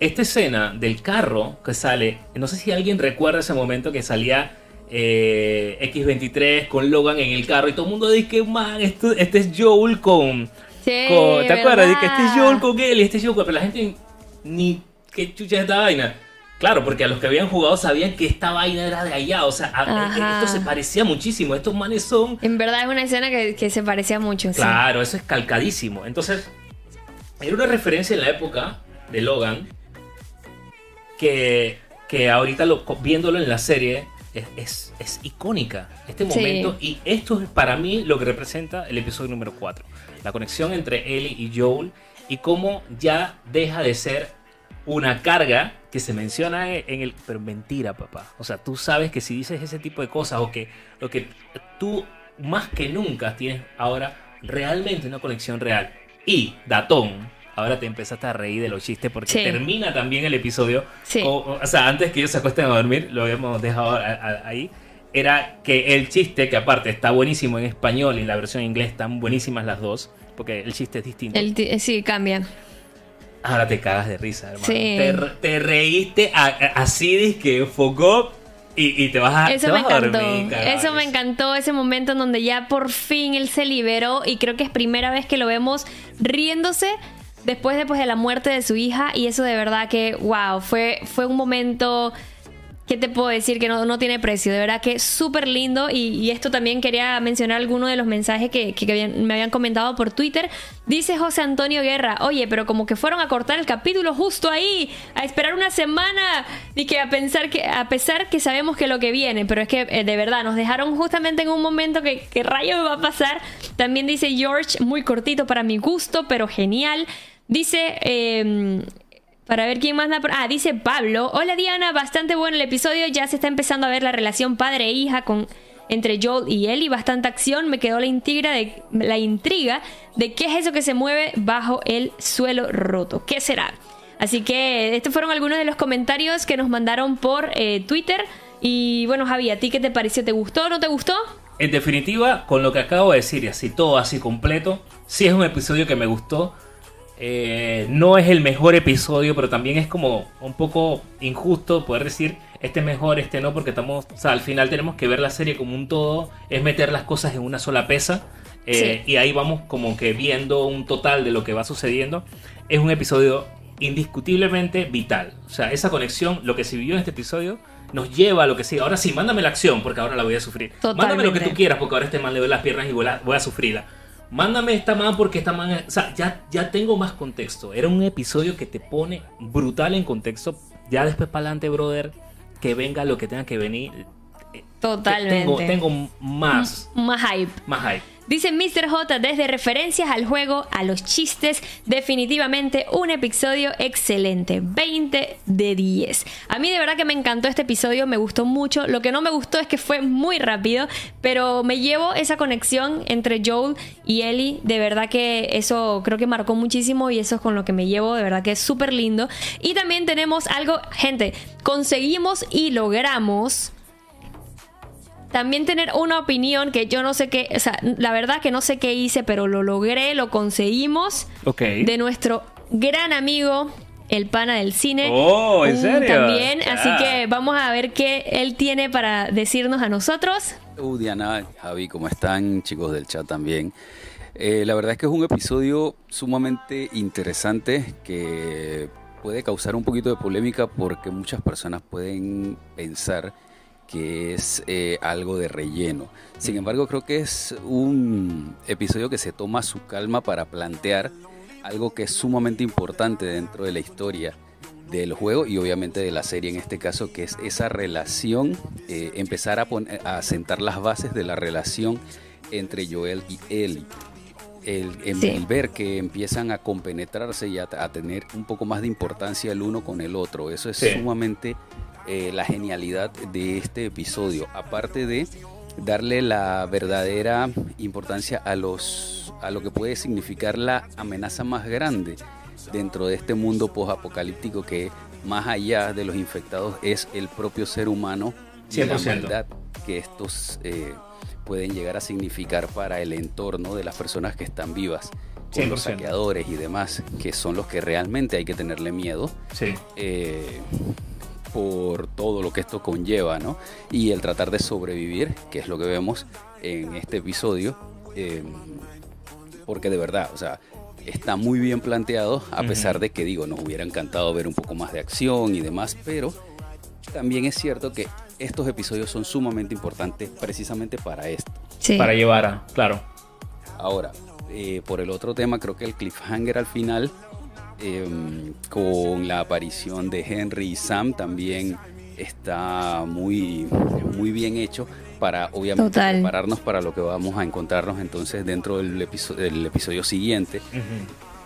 Esta escena del carro que sale, no sé si alguien recuerda ese momento que salía eh, X23 con Logan en el carro y todo el mundo dice que man, esto- este es Joel con, Sí, con- ¿te acuerdas? Dice que este es. Joel con y este es Joel, con-". pero la gente ni qué chucha es esta vaina. Claro, porque a los que habían jugado sabían que esta vaina era de allá, o sea, a- Ajá. esto se parecía muchísimo, estos manes son En verdad es una escena que, que se parecía mucho. sí. Claro, eso es calcadísimo. Entonces, era una referencia en la época de Logan que, que ahorita lo- viéndolo en la serie es, es- es icónica. Este Sí. momento, y esto es para mí lo que representa el episodio número 4. La conexión entre Ellie y Joel y cómo ya deja de ser una carga que se menciona en el... Pero mentira, papá. O sea, tú sabes que si dices ese tipo de cosas o que, o que tú más que nunca tienes ahora realmente una conexión real. Y, Datón, ahora te empezaste a reír de los chistes porque Sí. termina también el episodio. Sí. O, o sea, antes que ellos se acuesten a dormir, lo habíamos dejado a- a- ahí. Era que el chiste, que aparte está buenísimo en español y la versión en inglés están buenísimas las dos, porque el chiste es distinto. El eh, sí, cambia. Ahora te cagas de risa, hermano. Sí. Te, te reíste así, que enfocó y, y te vas a, Eso te me a encantó. dormir, carajo. Eso me encantó, ese momento en donde ya por fin él se liberó y creo que es primera vez que lo vemos riéndose después, después de la muerte de su hija y eso de verdad que, wow, fue, fue un momento... ¿Qué te puedo decir? Que no, no tiene precio. De verdad que súper lindo. Y, esto también quería mencionar algunos de los mensajes que, que me habían comentado por Twitter. Dice José Antonio Guerra, oye, pero como que fueron a cortar el capítulo justo ahí, a esperar una semana y que a pensar que, a pesar que sabemos que lo que viene, pero es que eh, de verdad nos dejaron justamente en un momento que, que rayo va a pasar. También dice George, muy cortito para mi gusto, pero genial. Dice, eh, para ver quién más da Ah, dice Pablo. Hola Diana, bastante bueno el episodio. Ya se está empezando a ver la relación padre e hija con entre Joel y Ellie. Bastante acción. Me quedó la intriga de la intriga de qué es eso que se mueve bajo el suelo roto. ¿Qué será? Así que estos fueron algunos de los comentarios que nos mandaron por eh, Twitter. Y bueno, Javi, ¿a ti qué te pareció? ¿Te gustó o no te gustó? En definitiva, con lo que acabo de decir y así todo así completo, sí es un episodio que me gustó. Eh, no es el mejor episodio, pero también es como un poco injusto poder decir este es mejor, este no, porque estamos, o sea, al final tenemos que ver la serie como un todo, es meter las cosas en una sola pesa Eh, y ahí vamos como que viendo un total de lo que va sucediendo. Es un episodio indiscutiblemente vital. O sea, esa conexión, lo que se vivió en este episodio, nos lleva a lo que sigue. Ahora sí, mándame la acción porque ahora la voy a sufrir. Mándame lo que tú quieras porque ahora este man le doy las piernas y voy a, voy a sufrirla. Mándame esta man porque esta man... O sea, ya, ya tengo más contexto. Era un episodio que te pone brutal en contexto. Ya después para adelante, brother, que venga lo que tenga que venir. Totalmente. Tengo, tengo más... más hype. Más hype. Dice Mr. J desde referencias al juego, a los chistes, definitivamente un episodio excelente, 20 de 10. A mí de verdad que me encantó este episodio, me gustó mucho, lo que no me gustó es que fue muy rápido, pero me llevo esa conexión entre Joel y Ellie, de verdad que eso creo que marcó muchísimo y eso es con lo que me llevo, de verdad que es súper lindo. Y también tenemos algo, gente, conseguimos y logramos también tener una opinión que yo no sé qué, o sea, la verdad que no sé qué hice, pero lo logré, lo conseguimos. Ok. De nuestro gran amigo, el pana del cine. Oh, ¿en serio? También, así que vamos a ver qué él tiene para decirnos a nosotros. Uh, Diana, Javi, ¿cómo están? Chicos del chat también. Eh, la verdad es que es un episodio sumamente interesante que puede causar un poquito de polémica porque muchas personas pueden pensar que es eh, algo de relleno. Sin embargo, creo que es un episodio que se toma su calma para plantear algo que es sumamente importante dentro de la historia del juego y obviamente de la serie en este caso, que es esa relación, eh, empezar a, poner, a sentar las bases de la relación entre Joel y Ellie. El, ver que empiezan a compenetrarse y a, tener un poco más de importancia el uno con el otro. Eso es sumamente eh, la genialidad de este episodio, aparte de darle la verdadera importancia a los a lo que puede significar la amenaza más grande dentro de este mundo post-apocalíptico que más allá de los infectados es el propio ser humano y la maldad que estos eh, pueden llegar a significar para el entorno de las personas que están vivas con los saqueadores y demás, que son los que realmente hay que tenerle miedo. Sí. Eh, por todo lo que esto conlleva, ¿no? Y el tratar de sobrevivir, que es lo que vemos en este episodio, em, porque de verdad, o sea, está muy bien planteado, a pesar de que digo, nos hubiera encantado ver un poco más de acción y demás, pero también es cierto que estos episodios son sumamente importantes precisamente para esto. Para llevar a, claro. Ahora, eh, por el otro tema, creo que el cliffhanger al final Em, con la aparición de Henry y Sam también está muy, muy bien hecho para obviamente prepararnos para lo que vamos a encontrarnos entonces dentro del, episodio, del episodio siguiente.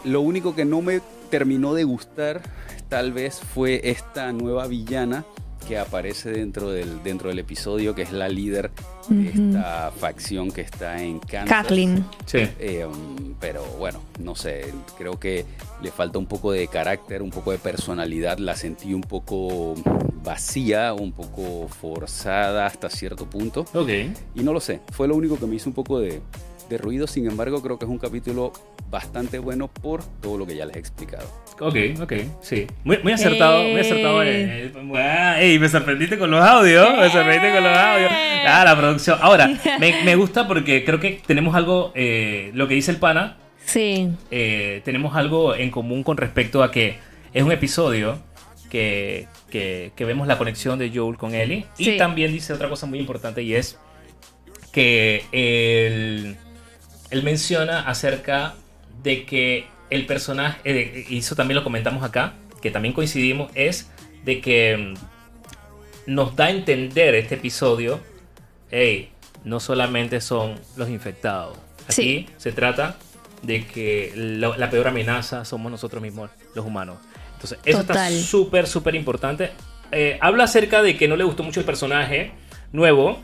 Lo único que no me terminó de gustar tal vez fue esta nueva villana que aparece dentro del, dentro del episodio, que es la líder de esta facción que está en Kansas. Kathleen. Sí. Eh, um, pero bueno, no sé, creo que le falta un poco de carácter, un poco de personalidad. La sentí un poco vacía, un poco forzada hasta cierto punto. Ok. Y no lo sé, fue lo único que me hizo un poco de, de ruido. Sin embargo, creo que es un capítulo bastante bueno por todo lo que ya les he explicado. Ok, ok, sí. Muy, muy acertado, muy acertado. Eh, ey, me sorprendiste con los audios. Me sorprendiste con los audios. Ah, la producción. Ahora, me, me gusta porque creo que tenemos algo, eh, lo que dice el pana. Sí. Eh, tenemos algo en común con respecto a que es un episodio que, que, que vemos la conexión de Joel con Ellie. Y también dice otra cosa muy importante y es que él, él menciona acerca de que el personaje, eh, y eso también lo comentamos acá, que también coincidimos, es de que mm, nos da a entender este episodio, hey, no solamente son los infectados. Aquí se trata de que la peor amenaza somos nosotros mismos, los humanos. Entonces, eso está súper, súper importante. Eh, habla acerca de que no le gustó mucho el personaje nuevo.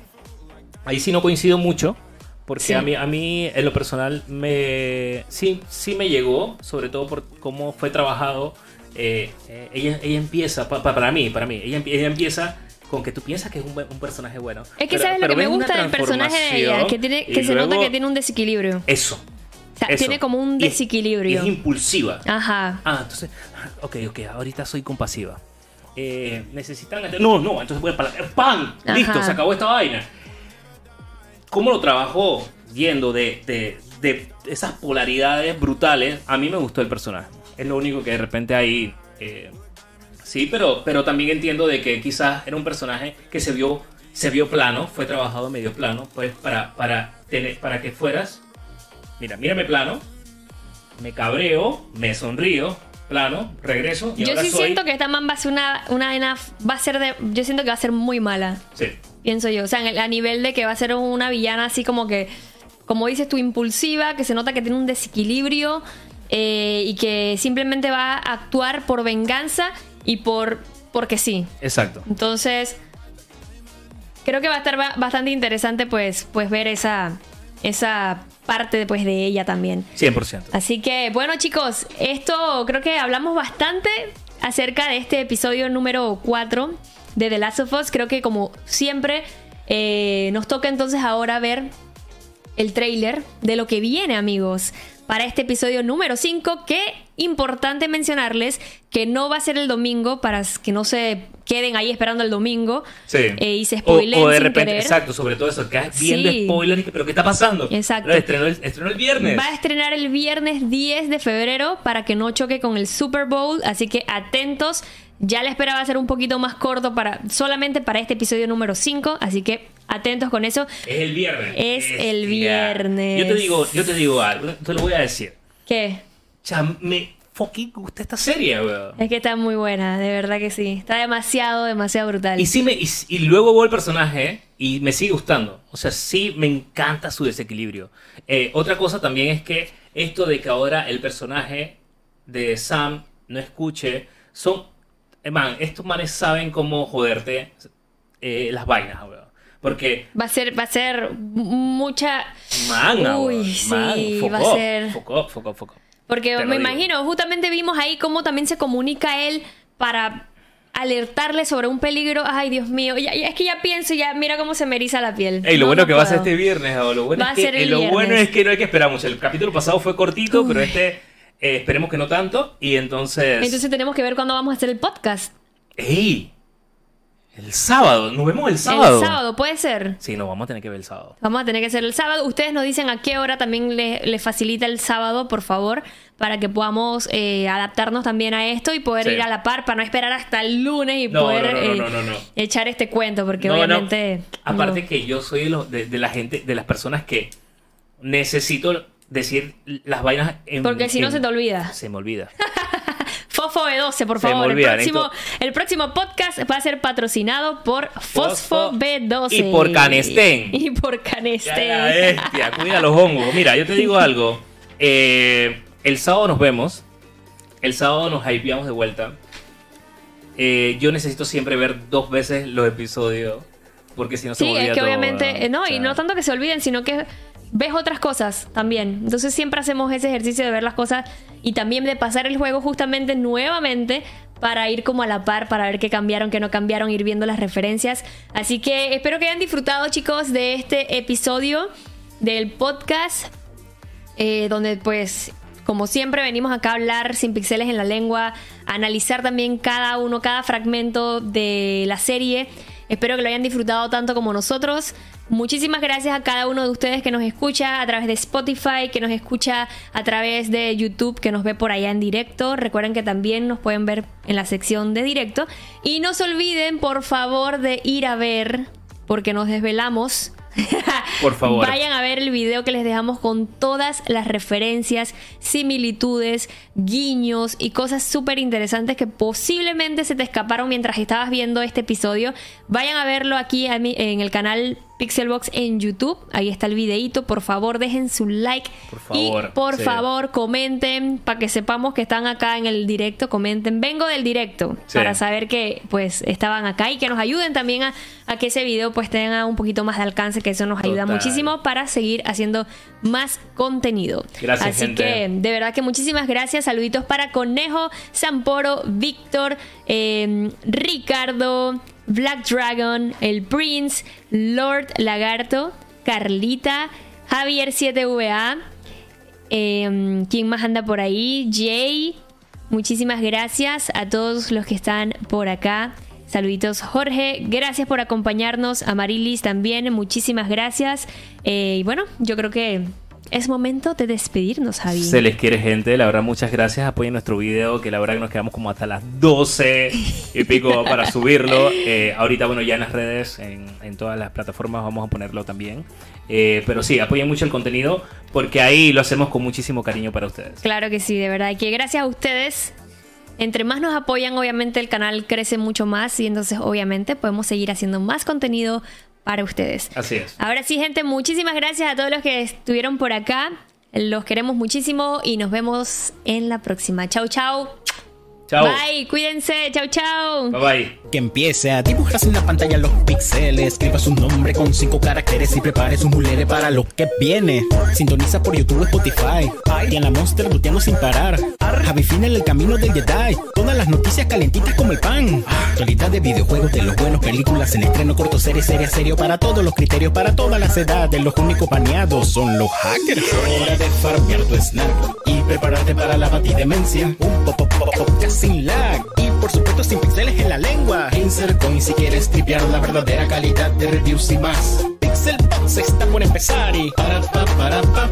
Ahí sí no coincido mucho. Porque a, mí, a mí, en lo personal, me sí, sí me llegó, sobre todo por cómo fue trabajado. Eh, eh, ella, ella empieza, para mí, para mí, ella, ella, empieza con que tú piensas que es un, un personaje bueno. Es que sabes lo que me gusta del personaje de ella, que, tiene, que se nota que tiene un desequilibrio. Eso. O sea, tiene como un desequilibrio. es, impulsiva. Ajá. Ah, entonces, ok, ok, ahorita soy compasiva. Eh, necesitan. No, no, entonces voy a. ¡Pam! Listo, se acabó esta vaina. ¿Cómo lo trabajó? yendo de, de, de esas polaridades brutales, a mí me gustó el personaje. Es lo único que de repente ahí... eh, sí, pero, pero también entiendo de que quizás era un personaje que se vio, se vio plano, fue trabajado medio plano, pues para, para, tener, para que fueras... Mira, mírame plano, me cabreo, me sonrío, plano, regreso. Y Yo ahora sí soy... siento que esta man va a ser una, una vaina- va a ser de, yo siento que va a ser muy mala, Sí. Pienso yo. O sea, el- a nivel de que va a ser una villana así como que, como dices tú, impulsiva, que se nota que tiene un desequilibrio eh, y que simplemente va a actuar por venganza y por, porque sí. Exacto. Entonces, creo que va a estar ba- bastante interesante pues, pues ver esa, esa parte pues, de ella también. 100%. Así que, bueno, chicos, esto creo que hablamos bastante acerca de este episodio número 4 de The Last of Us. Creo que, como siempre, eh, nos toca entonces ahora ver el trailer de lo que viene, amigos, para este episodio número 5. Que importante mencionarles que no va a ser el domingo para que no se queden ahí esperando el domingo Sí. eh, y se o, spoilen o de sin repente, querer. exacto, sobre todo eso, que es viendo Sí. spoilers, pero ¿qué está pasando? Exacto. Estrenó el, estrenó el viernes. Va a estrenar el viernes 10 de febrero para que no choque con el Super Bowl, así que atentos. Ya la espera va a ser un poquito más corto para solamente para este episodio número 5, así que atentos con eso. Es el viernes. Es el viernes. Yo te digo, yo te digo algo, te lo voy a decir. ¿Qué? Ya me fucking gusta esta serie, weón. Es que está muy buena, de verdad que sí. Está demasiado, demasiado brutal. Y sí me, y, y luego veo el personaje y me sigue gustando. O sea, sí me encanta su desequilibrio. Eh, otra cosa también es que esto de que ahora el personaje de Sam no escuche, son, man, estos manes saben cómo joderte eh, las vainas, weón. Porque, Va a ser, va a ser mucha. man, Uy, weón, sí, man, va a ser- Foco, foco, foco. Porque Te me imagino, justamente vimos ahí cómo también se comunica él para alertarle sobre un peligro. Ay, Dios mío, ya, ya- es que ya pienso, ya mira cómo se me eriza la piel. Ey, lo No, bueno no que va a ser puedo. este viernes, o lo bueno, Va es a que, ser el eh, lo bueno viernes. es que no hay que esperar mucho. El capítulo pasado fue cortito, pero este eh, esperemos que no tanto. Y entonces. Entonces tenemos que ver cuándo vamos a hacer el podcast. ¡Ey! El sábado, nos vemos el sábado. El sábado, puede ser. Sí, nos vamos a tener que ver el sábado. Vamos a tener que hacer el sábado. Ustedes nos dicen a qué hora también les le facilita el sábado, por favor, para que podamos eh, adaptarnos también a esto y poder Sí. ir a la par, para no esperar hasta el lunes y No, poder no, no, eh, no, no, echar este cuento, porque obviamente. Aparte que yo soy de, los- de, de la gente, de las personas que necesito decir las vainas en Porque si no se te olvida. Se me olvida. Fosfo B12, por Se me favor. olvida, el, próximo, el próximo podcast va a ser patrocinado por Fosfo Fosfo B12. y por Canestén. Y por Canestén. bestia, cuida los hongos. Mira, yo te digo algo. Eh, el sábado nos vemos. El sábado nos hypeamos de vuelta. Eh, yo necesito siempre ver dos veces los episodios. Porque si no se Sí, me olvida es que todo, obviamente, eh, no, O y no tanto que se olviden, sino que ves otras cosas también. Entonces siempre hacemos ese ejercicio de ver las cosas y también de pasar el juego justamente nuevamente para ir como a la par, para ver qué cambiaron, qué no cambiaron, ir viendo las referencias. Así que espero que hayan disfrutado chicos de este episodio del podcast, eh, donde pues... Como siempre venimos acá a hablar sin pixeles en la lengua, analizar también cada uno, cada fragmento de la serie. Espero que lo hayan disfrutado tanto como nosotros. Muchísimas gracias a cada uno de ustedes que nos escucha a través de Spotify, que nos escucha a través de YouTube, que nos ve por allá en directo. Recuerden que también nos pueden ver en la sección de directo. Y no se olviden, por favor, de ir a ver, porque nos desvelamos. Por favor. Vayan a ver el video que les dejamos con todas las referencias, similitudes, guiños y cosas súper interesantes que posiblemente se te escaparon mientras estabas viendo este episodio. Vayan a verlo aquí en el canal Pixelbox en YouTube. Ahí está el videito. Por favor, dejen su like. Por favor, Y por sí. favor, comenten para que sepamos que están acá en el directo. Comenten. Vengo del directo Sí. para saber que pues estaban acá y que nos ayuden también a, a que ese video pues tenga un poquito más de alcance, que eso nos ayuda Total. muchísimo para seguir haciendo más contenido. Gracias, Así gente. que de verdad que muchísimas gracias. Saluditos para Conejo, Samporo, Víctor, eh, Ricardo, Black Dragon, el Prince, Lord Lagarto, Carlita, Javier 7VA. Eh, ¿Quién más anda por ahí? Jay. Muchísimas gracias a todos los que están por acá. Saluditos Jorge, gracias por acompañarnos, a Marilis también, muchísimas gracias. Eh, y bueno, yo creo que es momento de despedirnos, Javi. Se les quiere, gente. La verdad, muchas gracias. Apoyen nuestro video, que la verdad que nos quedamos como hasta las 12 y pico para subirlo. Eh, ahorita, bueno, ya en las redes, en, todas las plataformas, vamos a ponerlo también. Eh, pero sí, apoyen mucho el contenido, porque ahí lo hacemos con muchísimo cariño para ustedes. Claro que sí, de verdad. Que gracias a ustedes entre más nos apoyan, obviamente el canal crece mucho más y entonces obviamente podemos seguir haciendo más contenido para ustedes. Así es. Ahora sí, gente, muchísimas gracias a todos los que estuvieron por acá. Los queremos muchísimo y nos vemos en la próxima. Chau, chau. Bye, cuídense. Chau, chau. Bye, bye. Que empiece a dibujar en la pantalla los píxeles. Escriba su nombre con cinco caracteres y prepare su mulere para lo que viene. Sintoniza por YouTube, Spotify. Y en la Monster luteando sin parar. Javi en el camino del Jedi. Todas las noticias calentitas como el pan. Actualidad de videojuegos, de los buenos, películas en estreno, corto, serie, serie, serio. Para todos los criterios, para todas las edades. Los únicos baneados son los hackers. Hora de farmear tu snack y prepararte para la batidemencia. Un pop, pop, pop, pop, sin lag y por supuesto sin pixeles en la lengua. Insert si quieres tripear la verdadera calidad de reviews y más. Pixel Box está por empezar y para pa para pa